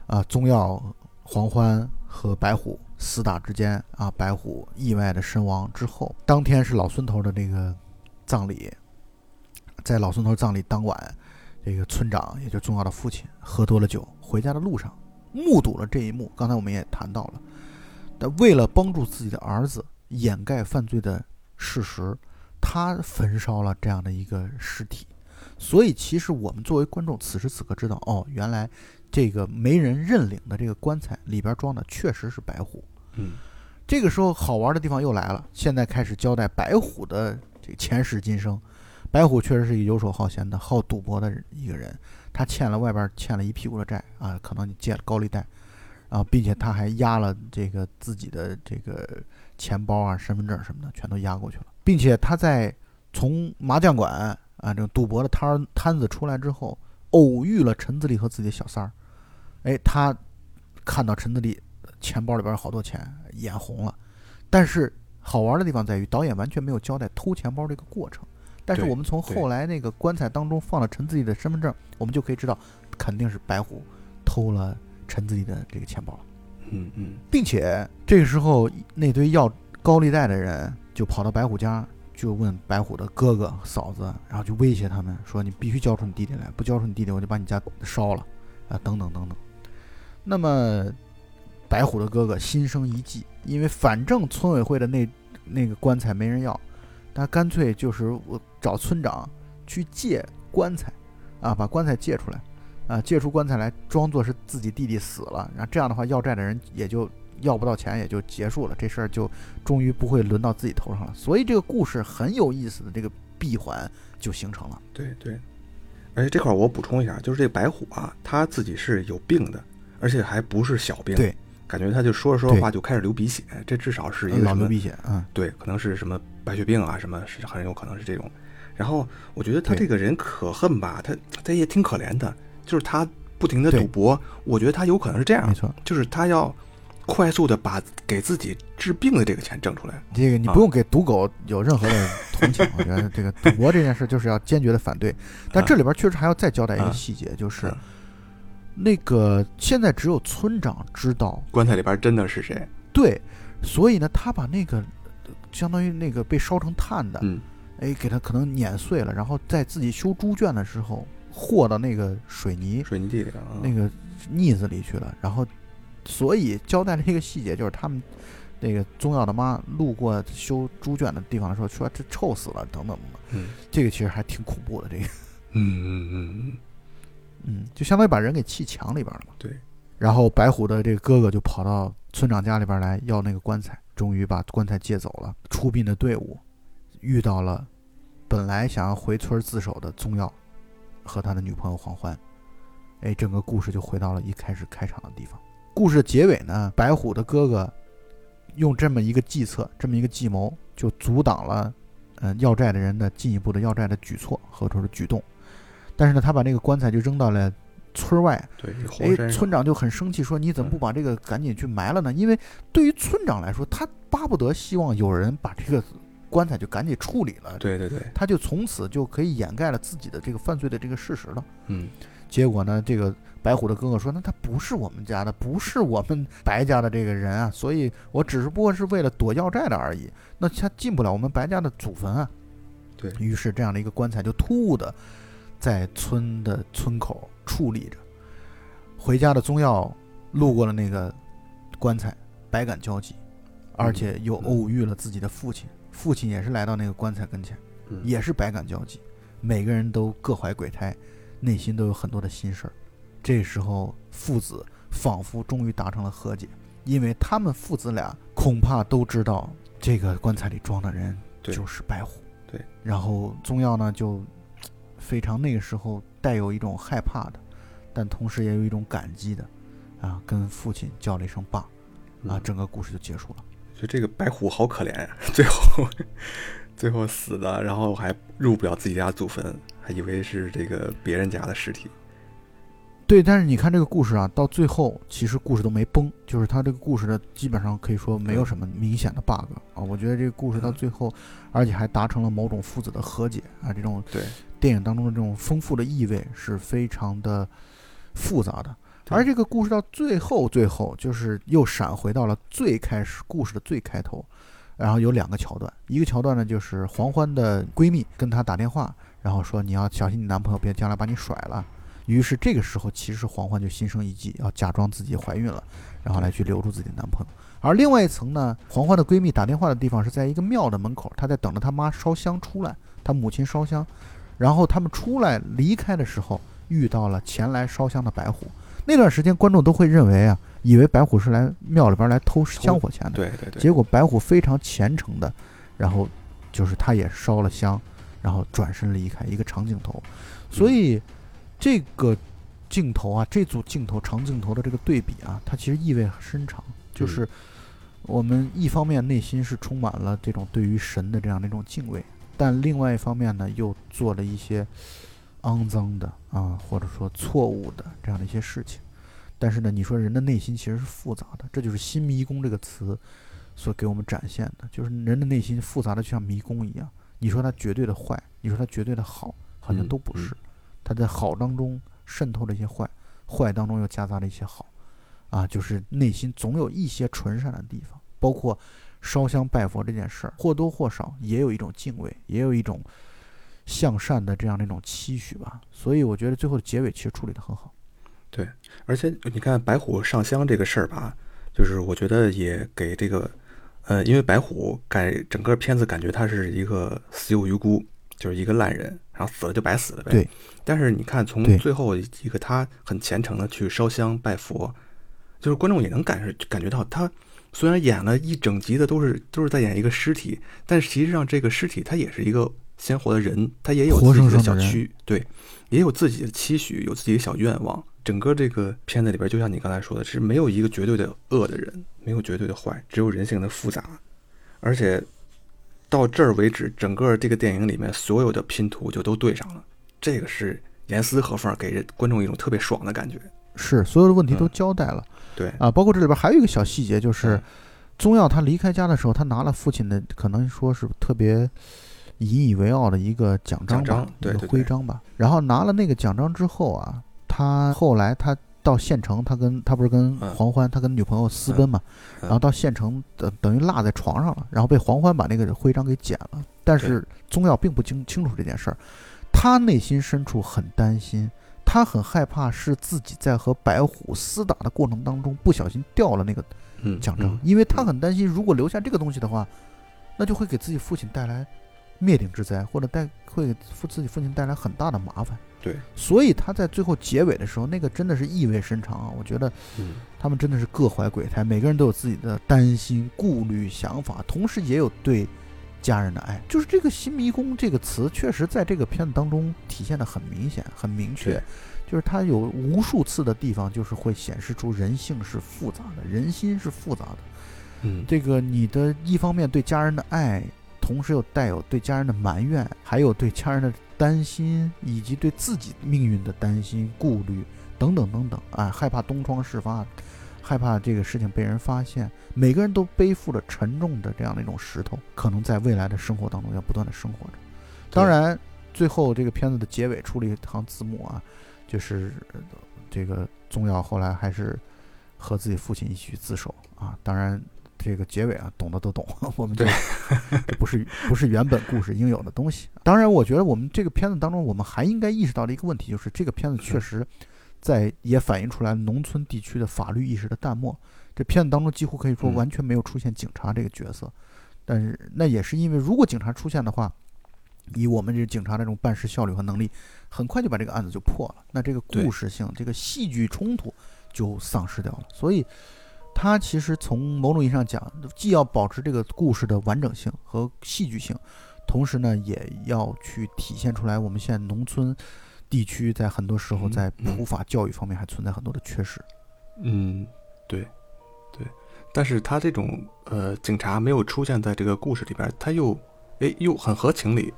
啊，宗耀、黄欢和白虎厮打之间啊，白虎意外的身亡之后，当天是老孙头的那个葬礼，在老孙头葬礼当晚。这个村长，也就是重要的父亲，喝多了酒，回家的路上，目睹了这一幕。刚才我们也谈到了，但为了帮助自己的儿子掩盖犯罪的事实，他焚烧了这样的一个尸体。所以，其实我们作为观众，此时此刻知道，哦，原来这个没人认领的这个棺材里边装的确实是白虎。嗯，这个时候好玩的地方又来了，现在开始交代白虎的这个前世今生。白虎确实是一个游手好闲的、好赌博的一个人，他欠了外边欠了一屁股的债啊，可能你借了高利贷，啊，并且他还压了这个自己的这个钱包啊、身份证什么的，全都压过去了，并且他在从麻将馆啊这个赌博的摊摊子出来之后，偶遇了陈自立和自己的小三儿，哎，他看到陈自立钱包里边有好多钱，眼红了，但是好玩的地方在于导演完全没有交代偷钱包这个过程。但是我们从后来那个棺材当中放了陈自己的身份证，我们就可以知道，肯定是白虎偷了陈自己的这个钱包了嗯嗯，并且这个时候那堆要高利贷的人就跑到白虎家，就问白虎的哥哥嫂子，然后就威胁他们说：“你必须交出你弟弟来，不交出你弟弟，我就把你家烧了啊！”等等等等。那么白虎的哥哥心生一计，因为反正村委会的那那个棺材没人要。他干脆就是我找村长去借棺材，啊，把棺材借出来，啊，借出棺材来，装作是自己弟弟死了，然后这样的话，要债的人也就要不到钱，也就结束了，这事儿就终于不会轮到自己头上了。所以这个故事很有意思的这个闭环就形成了。对对，而且这块我补充一下，就是这白虎啊，他自己是有病的，而且还不是小病。对。感觉他就说着说着话就开始流鼻血，这至少是一个老流鼻血，嗯，对，可能是什么白血病啊，什么是很有可能是这种。然后我觉得他这个人可恨吧，他他也挺可怜的，就是他不停的赌博，我觉得他有可能是这样，没错，就是他要快速的把给自己治病的这个钱挣出来。这个你不用给赌狗有任何的同情，[LAUGHS] 我觉得这个赌博这件事就是要坚决的反对。但这里边确实还要再交代一个细节，就是。那个现在只有村长知道。棺材里边真的是谁？对，所以呢，他把那个相当于那个被烧成炭的，嗯，哎，给他可能碾碎了，然后在自己修猪圈的时候和到那个水泥水泥地里啊，那个腻子里去了，然后所以交代了一个细节，就是他们那个宗耀的妈路过修猪圈的地方的时候，说这臭死了，等等等等。嗯。这个其实还挺恐怖的，这个，嗯嗯嗯，嗯，就相当于把人给砌墙里边了嘛。对。然后白虎的这个哥哥就跑到村长家里边来要那个棺材，终于把棺材借走了。出殡的队伍遇到了本来想要回村自首的宗耀和他的女朋友黄欢。哎，整个故事就回到了一开始开场的地方。故事的结尾呢，白虎的哥哥用这么一个计策，这么一个计谋，就阻挡了嗯、要债的人的进一步的要债的举措和者说是举动。但是呢，他把那个棺材就扔到了村外，对，哎，村长就很生气，说：“你怎么不把这个赶紧去埋了呢？因为对于村长来说，他巴不得希望有人把这个棺材就赶紧处理了，对对对，他就从此就可以掩盖了自己的这个犯罪的这个事实了。嗯结果呢，这个白虎的哥哥说：‘那他不是我们家的，不是我们白家的这个人啊，所以我只不过是为了躲要债的而已。那他进不了我们白家的祖坟啊。’对于是，这样的一个棺材就突兀的在村的村口矗立着。回家的宗耀路过了那个棺材，百感交集，而且又偶遇了自己的父亲，父亲也是来到那个棺材跟前，嗯，也是百感交集。每个人都各怀鬼胎，内心都有很多的心事儿。这时候，父子仿佛终于达成了和解，因为他们父子俩恐怕都知道这个棺材里装的人就是白虎。对，然后宗耀呢就非常那个时候带有一种害怕的，但同时也有一种感激的，啊，跟父亲叫了一声爸，啊，嗯整个故事就结束了。就这个白虎好可怜呀，[LAUGHS] 最后最后死了，然后还入不了自己家祖坟，还以为是这个别人家的尸体。对，但是你看这个故事啊，到最后其实故事都没崩，就是他这个故事的基本上可以说没有什么明显的 bug 啊。我觉得这个故事到最后，而且还达成了某种父子的和解啊，这种对电影当中的这种丰富的意味是非常的复杂的。而这个故事到最后，最后就是又闪回到了最开始故事的最开头，然后有两个桥段，一个桥段呢就是黄欢的闺蜜跟她打电话，然后说你要小心你男朋友别将来把你甩了。于是这个时候，其实黄欢就心生一计，要假装自己怀孕了，然后来去留住自己的男朋友。而另外一层呢，黄欢的闺蜜打电话的地方是在一个庙的门口，她在等着她妈烧香出来，她母亲烧香，然后他们出来离开的时候，遇到了前来烧香的白虎。那段时间，观众都会认为啊，以为白虎是来庙里边来偷香火钱的。对对对，结果白虎非常虔诚的，然后就是他也烧了香，然后转身离开一个长镜头，所以这个镜头啊，这组镜头长镜头的这个对比啊，它其实意味很深长，就是我们一方面内心是充满了这种对于神的这样的一种敬畏，但另外一方面呢，又做了一些肮脏的啊，或者说错误的这样的一些事情。但是呢，你说人的内心其实是复杂的，这就是“新迷宫”这个词所给我们展现的，就是人的内心复杂的就像迷宫一样。你说它绝对的坏，你说它绝对的好，好像都不是。它在好当中渗透了一些坏，坏当中又夹杂了一些好，啊，就是内心总有一些纯善的地方。包括烧香拜佛这件事儿，或多或少也有一种敬畏，也有一种向善的这样的一种期许吧。所以我觉得最后的结尾其实处理得很好。对而且你看白虎上香这个事儿吧，就是我觉得也给这个，呃，因为白虎感整个片子感觉他是一个死有余辜，就是一个烂人，然后死了就白死了呗。对。但是你看，从最后一个他很虔诚的去烧香拜佛，就是观众也能感受感觉到他虽然演了一整集的都是都是在演一个尸体，但实际上这个尸体他也是一个鲜活的人，他也有自己的小区，对，也有自己的期许，有自己的小愿望。整个这个片子里边，就像你刚才说的，是没有一个绝对的恶的人，没有绝对的坏，只有人性的复杂。而且到这儿为止，整个这个电影里面所有的拼图就都对上了，这个是严丝合缝，给人观众一种特别爽的感觉。是所有的问题都嗯交代了、对，啊，包括这里边还有一个小细节，就是嗯宗耀他离开家的时候，他拿了父亲的可能说是特别引以为傲的一个奖章吧，奖章对一个徽章吧。然后拿了那个奖章之后啊，他后来他到县城，他跟他不是跟嗯。黄欢，他跟女朋友私奔嘛，嗯。然后到县城等等于落在床上了，然后被黄欢把那个徽章给剪了。但是宗耀并不清清楚这件事儿，他内心深处很担心，他很害怕是自己在和白虎厮打的过程当中不小心掉了那个嗯，奖章嗯，因为他很担心，如果留下这个东西的话，那就会给自己父亲带来灭顶之灾，或者带会给父自己父亲带来很大的麻烦。对，所以他在最后结尾的时候，那个真的是意味深长啊！我觉得嗯他们真的是各怀鬼胎，每个人都有自己的担心、顾虑、想法，同时也有对家人的爱。就是这个“新迷宫”这个词，确实在这个片子当中体现的很明显、很明确。就是它有无数次的地方，就是会显示出人性是复杂的，人心是复杂的。嗯，这个你的一方面对家人的爱，同时又带有对家人的埋怨，还有对家人的担心，以及对自己命运的担心、顾虑等等等等啊，害怕东窗事发，害怕这个事情被人发现，每个人都背负着沉重的这样的一种石头，可能在未来的生活当中要不断的生活着。当然，最后这个片子的结尾出了一行字幕啊，就是呃这个宗耀后来还是和自己父亲一起去自首啊。当然，这个结尾啊，懂的都懂，[LAUGHS] 我们这这不是不是原本故事应有的东西。当然，我觉得我们这个片子当中，我们还应该意识到的一个问题，就是这个片子确实在也反映出来农村地区的法律意识的淡漠。这片子当中几乎可以说嗯完全没有出现警察这个角色，但是那也是因为如果警察出现的话，以我们这警察这种办事效率和能力，很快就把这个案子就破了。那这个故事性、这个戏剧冲突就丧失掉了。所以，它其实从某种意义上讲，既要保持这个故事的完整性和戏剧性，同时呢，也要去体现出来我们现在农村地区在很多时候嗯在嗯普法教育方面还存在很多的缺失。嗯，对，对，但是他这种呃，警察没有出现在这个故事里边，他又哎又很合情理。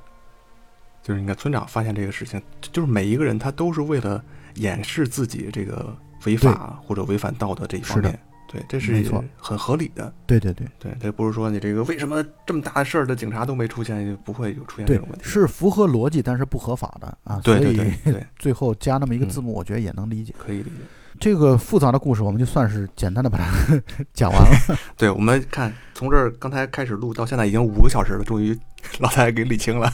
就是你看，村长发现这个事情，就就是每一个人他都是为了掩饰自己这个违法或者违反道德这一方面，对，这是没错很合理的。对对对对，这不是说你这个为什么这么大的事儿的警察都没出现，就不会有出现这对种问，题。是符合逻辑，但是不合法的啊。对对对对，[LAUGHS] 最后加那么一个嗯字幕，我觉得也能理解。可以理解。这个复杂的故事，我们就算是简单的把它 [LAUGHS] 讲完了。[LAUGHS] 对，我们看从这儿刚才开始录到现在已经五个小时了，终于 [LAUGHS] 老太太给理清了，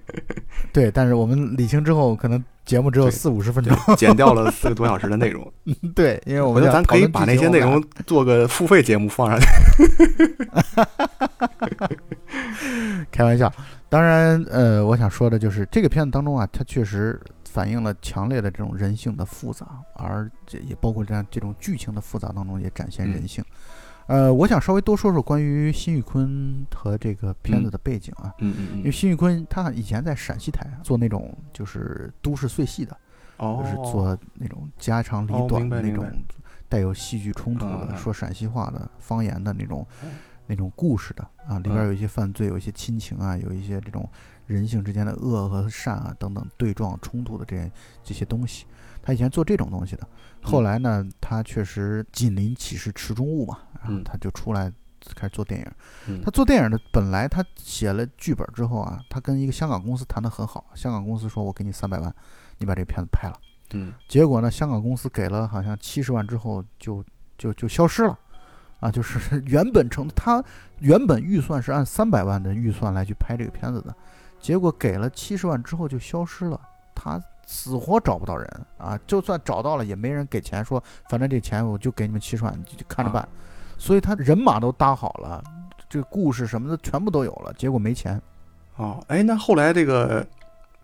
[LAUGHS] 对，但是我们理清之后，可能节目只有四五十分钟。对，减掉了四个多小时的内容。[LAUGHS] 对，因为我觉得咱可以把那些内容做个付费节目放上去。开玩笑。当然，呃，我想说的就是这个片子当中啊，它确实反映了强烈的这种人性的复杂，而这也包括这样这种剧情的复杂当中也展现人嗯性。呃，我想稍微多说说关于辛宇坤和这个片子的背景啊。嗯嗯因为辛宇坤他以前在陕西台做那种就是都市碎戏的，哦，就是做那种家长里哦短的那种带有戏剧冲突的、嗯嗯说陕西话的方言的那种、嗯那种故事的啊，里边嗯。有一些犯罪，有一些亲情啊，有一些这种人性之间的恶和善啊等等对撞冲突的这些这些东西。他以前做这种东西的，后嗯来呢，他确实紧邻启是池中物嘛，然后嗯他就出来开始做电影。嗯他做电影的本来他写了剧本之后啊，他跟一个香港公司谈得很好，香港公司说我给你三百万，你把这个片子拍了。嗯结果呢，香港公司给了好像七十万之后就就就消失了，啊，就是 [LAUGHS] 原本成他原本预算是按三百万的预算来去拍这个片子的，结果给了七十万之后就消失了，他死活找不到人啊，就算找到了也没人给钱，说反正这钱我就给你们七十万，你就看着办，所以他人马都搭好了，这个故事什么的全部都有了，结果没钱。哦，哎，那后来这个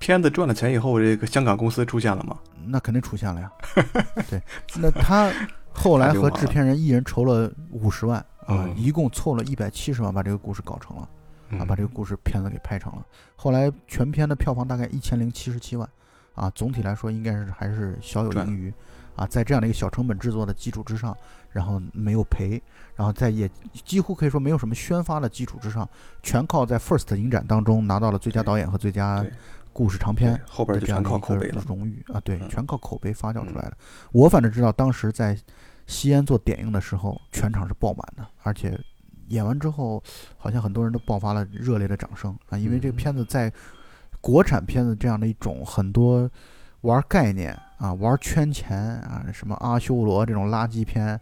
片子赚了钱以后，这个香港公司出现了吗？那肯定出现了呀。[LAUGHS] 对，那他后来和制片人一人筹了五十万啊，嗯一共凑了一百七十万，把这个故事搞成了啊，嗯把这个故事片子给拍成了。后来全片的票房大概一千零七十七万啊，总体来说应该是还是小有盈余啊，在这样的一个小成本制作的基础之上，然后没有赔，然后在也几乎可以说没有什么宣发的基础之上，全靠在 FIRST 影展当中拿到了最佳导演和最佳故事长片。后边的就全靠口碑了。荣誉啊，对，嗯全靠口碑发酵出来的。我反正知道，当时在西安做点映的时候，全场是爆满的，而且演完之后，好像很多人都爆发了热烈的掌声啊，因为这个嗯片子在国产片子这样的一种很多玩概念啊、玩圈钱啊、什么阿修罗这种垃圾片，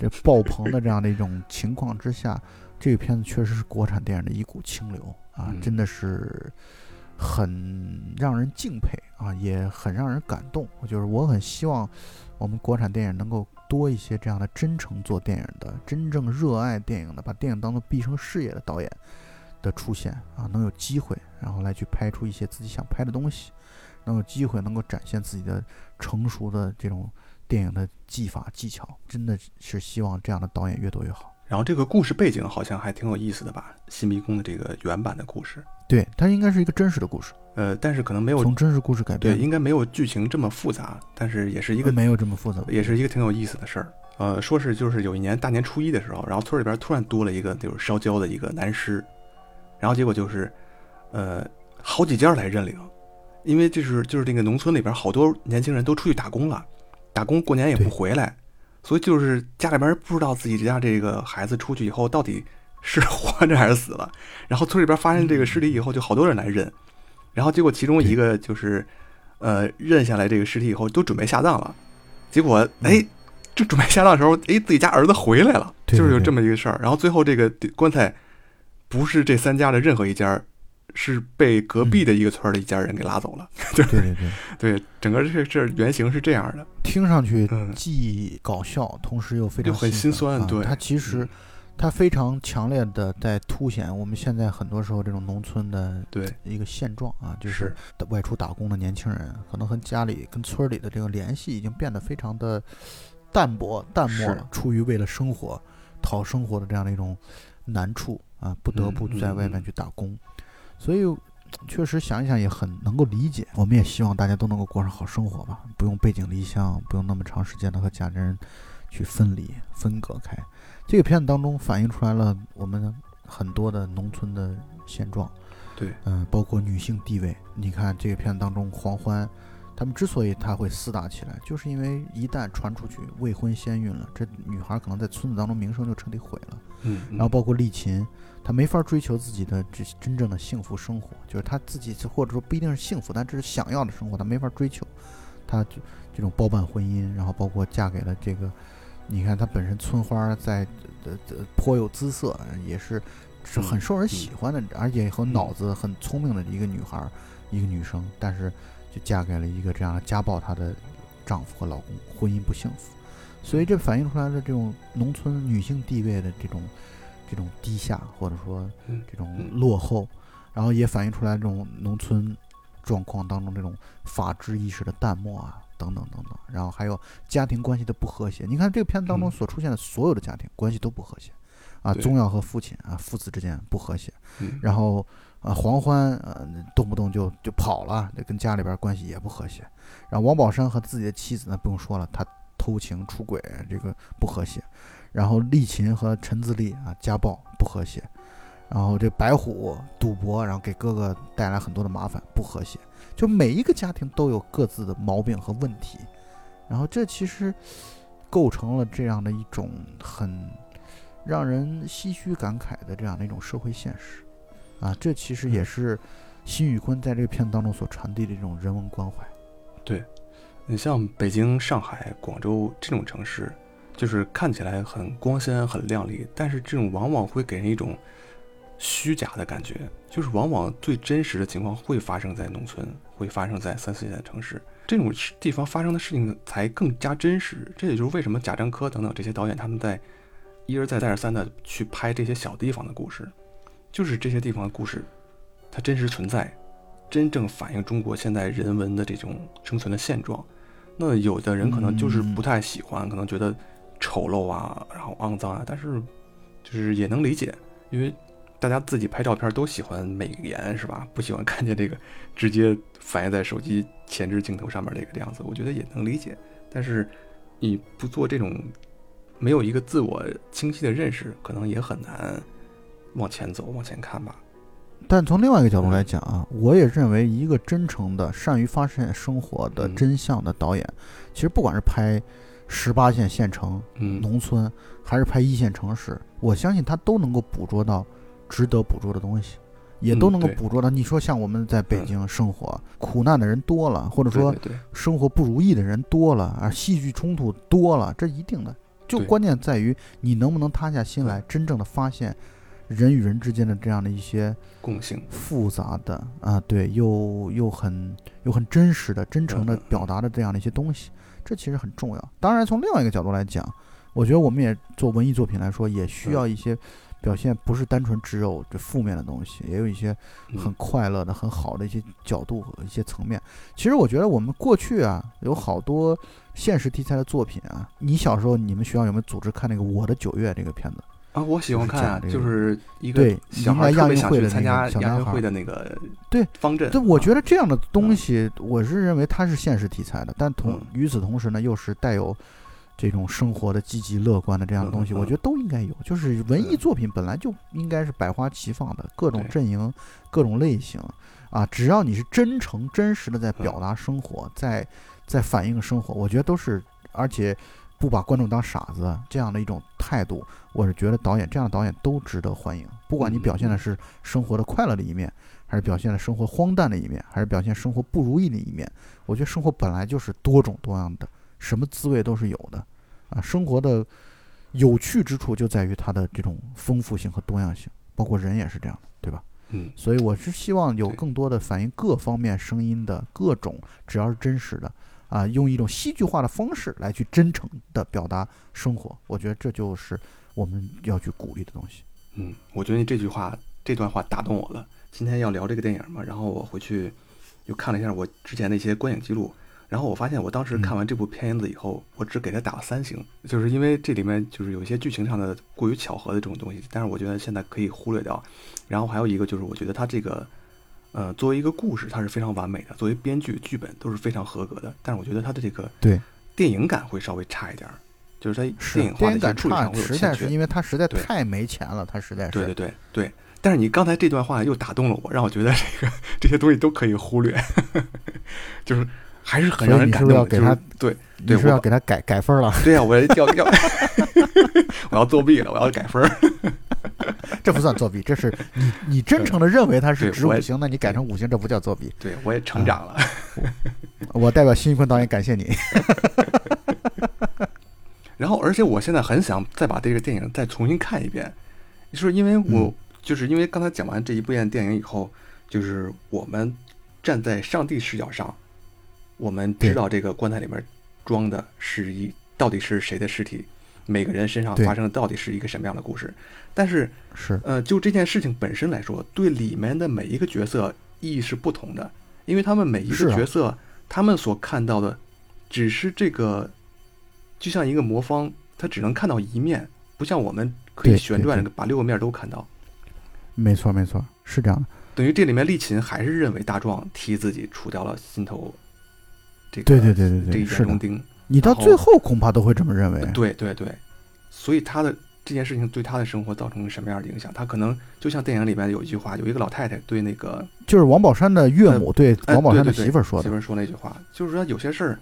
这爆棚的这样的一种情况之下，这个片子确实是国产电影的一股清流啊，嗯真的是。很让人敬佩啊，也很让人感动。就是我很希望我们国产电影能够多一些这样的真诚做电影的、真正热爱电影的、把电影当做毕生事业的导演的出现啊，能有机会，然后来去拍出一些自己想拍的东西，能有机会能够展现自己的成熟的这种电影的技法技巧，真的是希望这样的导演越多越好。然后这个故事背景好像还挺有意思的吧？新迷宫的这个原版的故事，对，它应该是一个真实的故事，呃，但是可能没有从真实故事改对，编，应该没有剧情这么复杂，但是也是一个没有这么复杂。也是一个挺有意思的事儿。呃，说是就是有一年大年初一的时候，然后村里边突然多了一个就是烧焦的一个男尸，然后结果就是，呃，好几家来认领，因为就是就是那个农村里边好多年轻人都出去打工了，打工过年也不回来，所以就是家里边不知道自己家这个孩子出去以后到底是 [LAUGHS] 活着还是死了，然后村里边发现这个尸体以后，就好多人来认，然后结果其中一个就是，呃，认下来这个尸体以后都准备下葬了，结果哎。就准备下葬的时候，哎，自己家儿子回来了，就是有这么一个事儿。然后最后这个棺材不是这三家的任何一家，是被隔壁的一个村儿的一家人给拉走了。[LAUGHS] 对对对，对，整个这个事儿原型是这样的。听上去嗯。既搞笑，同时又非常又很心酸。啊对。它其实嗯。它非常强烈的在凸显我们现在很多时候这种农村的对，一个现状啊，就是。外出打工的年轻人，可能和家里、跟村里的这个联系已经变得非常的淡薄、淡漠了。出于为了生活、讨生活的这样的一种难处啊，不得不在外面嗯去打工，所以。确实想一想也很能够理解，我们也希望大家都能够过上好生活吧，不用背井离乡，不用那么长时间的和家人去分离、分隔开。这个片子当中反映出来了我们很多的农村的现状，对，嗯，包括女性地位。你看这个片子当中，黄欢他们之所以他会厮打起来，就是因为一旦传出去未婚先孕了，这女孩可能在村子当中名声就彻底毁了。嗯，然后包括丽琴，她没法追求自己的这真正的幸福生活，就是她自己或者说不一定是幸福，但这是想要的生活，她没法追求。她就这种包办婚姻，然后包括嫁给了这个，你看她本身村花在呃呃颇有姿色，也是是很受人喜欢的，而且和脑子很聪明的一个女孩儿，一个女生，但是就嫁给了一个这样家暴她的丈夫和老公，婚姻不幸福。所以这反映出来的这种农村女性地位的这种这种低下，或者说嗯这种嗯落后，然后也反映出来这种农村状况当中这种法治意识的淡漠啊，等等等等。然后还有家庭关系的不和谐。你看这个片子当中嗯所出现的所有的家庭关系都不和谐，啊，宗耀和父亲啊，父子之间不和谐。嗯然后啊，黄欢呃动不动就就跑了，这跟家里边关系也不和谐。然后王宝山和自己的妻子呢，不用说了，他偷情出轨，这个不和谐。然后丽琴和陈自立啊，家暴不和谐。然后这白虎赌博，然后给哥哥带来很多的麻烦，不和谐。就每一个家庭都有各自的毛病和问题，然后这其实构成了这样的一种很让人唏嘘感慨的这样的一种社会现实。啊，这其实也嗯是辛宇坤在这个片子当中所传递的这种人文关怀。对你像北京、上海、广州这种城市，就是看起来很光鲜、很亮丽，但是这种往往会给人一种虚假的感觉，就是往往最真实的情况会发生在农村，会发生在三四线的城市，这种地方发生的事情才更加真实。这也就是为什么贾樟柯等等这些导演他们在一而再、再而三的去拍这些小地方的故事，就是这些地方的故事，它真实存在，真正反映中国现在人文的这种生存的现状。那有的人可能就是不太喜欢，可能觉得丑陋啊，然后肮脏啊，但是就是也能理解，因为大家自己拍照片都喜欢美颜是吧？不喜欢看见这个直接反映在手机前置镜头上面这个样子，我觉得也能理解。但是你不做这种没有一个自我清晰的认识，可能也很难往前走、往前看吧。但从另外一个角度来讲啊，我也认为一个真诚的、善于发现生活的嗯真相的导演，其实不管是拍十八线县城、嗯，农村，还是拍一线城市，我相信他都能够捕捉到值得捕捉的东西，也都能够捕捉到。你说像我们在北嗯京生活，苦难的人多了，或者说生活不如意的人多了，啊，戏剧冲突多了，这一定的。就关键在于你能不能塌下心来，真正的发现人与人之间的这样的一些共性，复杂的啊，对，又又很又很真实的、真诚的表达的这样的一些东西，这其实很重要。当然，从另外一个角度来讲，我觉得我们也做文艺作品来说，也需要一些表现，不是单纯只有这负面的东西，也有一些嗯很快乐的、很好的一些角度和一些层面。其实我觉得我们过去啊，有好多现实题材的作品啊。你小时候你们学校有没有组织看那个《我的九月》这个片子？啊，我喜欢看啊，就是一个对小孩应该亚特别想去运会的那参加亚个小男孩运会的那个对方阵，对，我觉得得这样的东西，我是认为它是现实题材的，但同嗯与此同时呢，又是带有这种生活的积极乐观的这样的东西，我觉得都应该有。就是文艺作品本来就应该是百花齐放的，各种阵营、各种类型啊，只要你是真诚、真实的在表嗯达生活，在在反映生活，我觉得都是，而且不把观众当傻子这样的一种态度，我是觉得导演这样的导演都值得欢迎。不管你表现的是生活的快乐的一面，还是表现了生活荒诞的一面，还是表现生活不如意的一面，我觉得生活本来就是多种多样的，什么滋味都是有的啊。生活的有趣之处就在于它的这种丰富性和多样性，包括人也是这样的，对吧？嗯所以我是希望有更多的反映各方面声音的各种，只要是真实的啊，用一种戏剧化的方式来去真诚的表达生活，我觉得这就是我们要去鼓励的东西。嗯，我觉得你这句话这段话打动我了。今天要聊这个电影嘛，然后我回去又看了一下我之前的一些观影记录，然后我发现我当时嗯看完这部片子以后，我只给他打了三星，就是因为这里面就是有一些剧情上的过于巧合的这种东西，但是我觉得现在可以忽略掉。然后还有一个就是我觉得它这个。呃，作为一个故事，它是非常完美的；作为编剧、剧本都是非常合格的。但是我觉得它的这个对电影感会稍微差一点儿，就是它电影化的一些电影感差处理上，会有实欠缺。在是因为它实在太没钱了，它实在是。对对对对，但是你刚才这段话又打动了我，让我觉得这个 [LAUGHS] 这些东西都可以忽略，[LAUGHS] 就是还是很让人感动的。所以你是不是要给他就是对对你是不是要给他改改分了？对呀、我要要要，[LAUGHS] 我要作弊了，我要改分儿。[LAUGHS] 这不算作弊，这是你 [LAUGHS] 你真诚的认为他是五星，那你改成五星，这不叫作弊。对我也成长了。我代表辛玉坤导演感谢你。然后，而且我现在很想再把这个电影再重新看一遍，就是因为我、嗯就是因为刚才讲完这一部电影以后，就是我们站在上帝视角上，我们知道这个棺材里面装的是一到底是谁的尸体，每个人身上发生的到底是一个什么样的故事。但是，是呃，就这件事情本身来说，对里面的每一个角色意义是不同的，因为他们每一个角色，他们所看到的只是这个，就像一个魔方，他只能看到一面，不像我们可以旋转把六个面都看到。没错没错，是这样的。等于这里面丽琴还是认为大壮替自己除掉了心头这个对对对对对眼中钉。你到最后恐怕都会这么认为。对对对，所以他的这件事情对他的生活造成什么样的影响？他可能就像电影里面有一句话，有一个老太太对那个就是王宝山的岳母对哎王宝山的媳妇儿说的媳妇。儿说那句话，就是说有些事儿，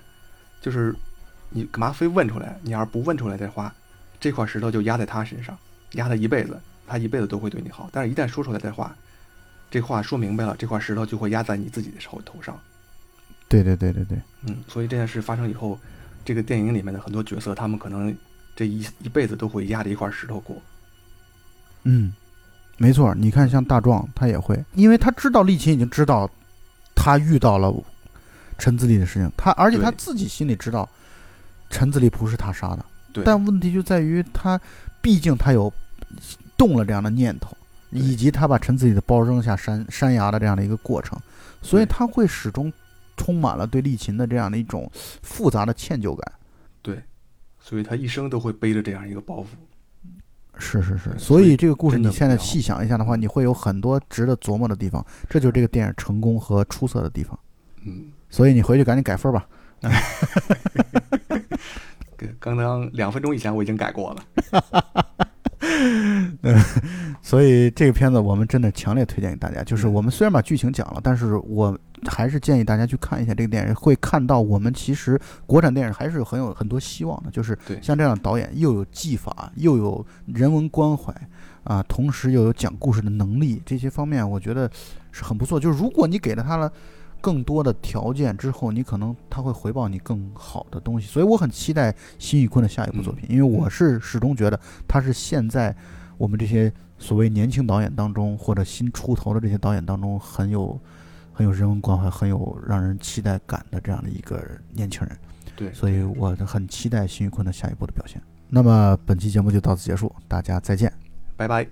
就是你干嘛非问出来？你要是不问出来的话，这块石头就压在他身上，压他一辈子，他一辈子都会对你好。但是，一旦说出来的话，这话说明白了，这块石头就会压在你自己的手头上。对对对对对，嗯，所以这件事发生以后，这个电影里面的很多角色，他们可能这一一辈子都会压着一块石头过。嗯，没错。你看，像大壮他也会，因为他知道丽琴已经知道他遇到了陈自立的事情，他而且他自己心里知道陈自立不是他杀的。对，但问题就在于他，毕竟他有动了这样的念头，以及他把陈自己的包扔下山山崖的这样的一个过程，所以他会始终充满了对利琴的这样的一种复杂的歉疚感。对，所以他一生都会背着这样一个包袱。是是是，所所以以这个故事你现在细想一下的话，你会有很多值得琢磨的地方，这就是这个电影成功和出色的地方。嗯，所以你回去赶紧改分吧。跟 [LAUGHS] 刚刚两分钟以前我已经改过了。嗯 [LAUGHS] 所以这个片子我们真的强烈推荐给大家。就是嗯我们虽然把剧情讲了，但是我还是建议大家去看一下这个电影，会看到我们其实国产电影还是有很有很多希望的。就是像这样的导演，又有技法，又有人文关怀啊，同时又有讲故事的能力，这些方面我觉得是很不错。就是如果你给了他了。更多的条件之后，你可能他会回报你更好的东西，所以我很期待辛宇坤的下一部作品，因为我是始终觉得他是现在我们这些所谓年轻导演当中或者新出头的这些导演当中很有很有人文关怀、很有让人期待感的这样的一个年轻人。对，所以我很期待辛玉坤的下一步的表现。那么本期节目就到此结束，大家再见。拜拜。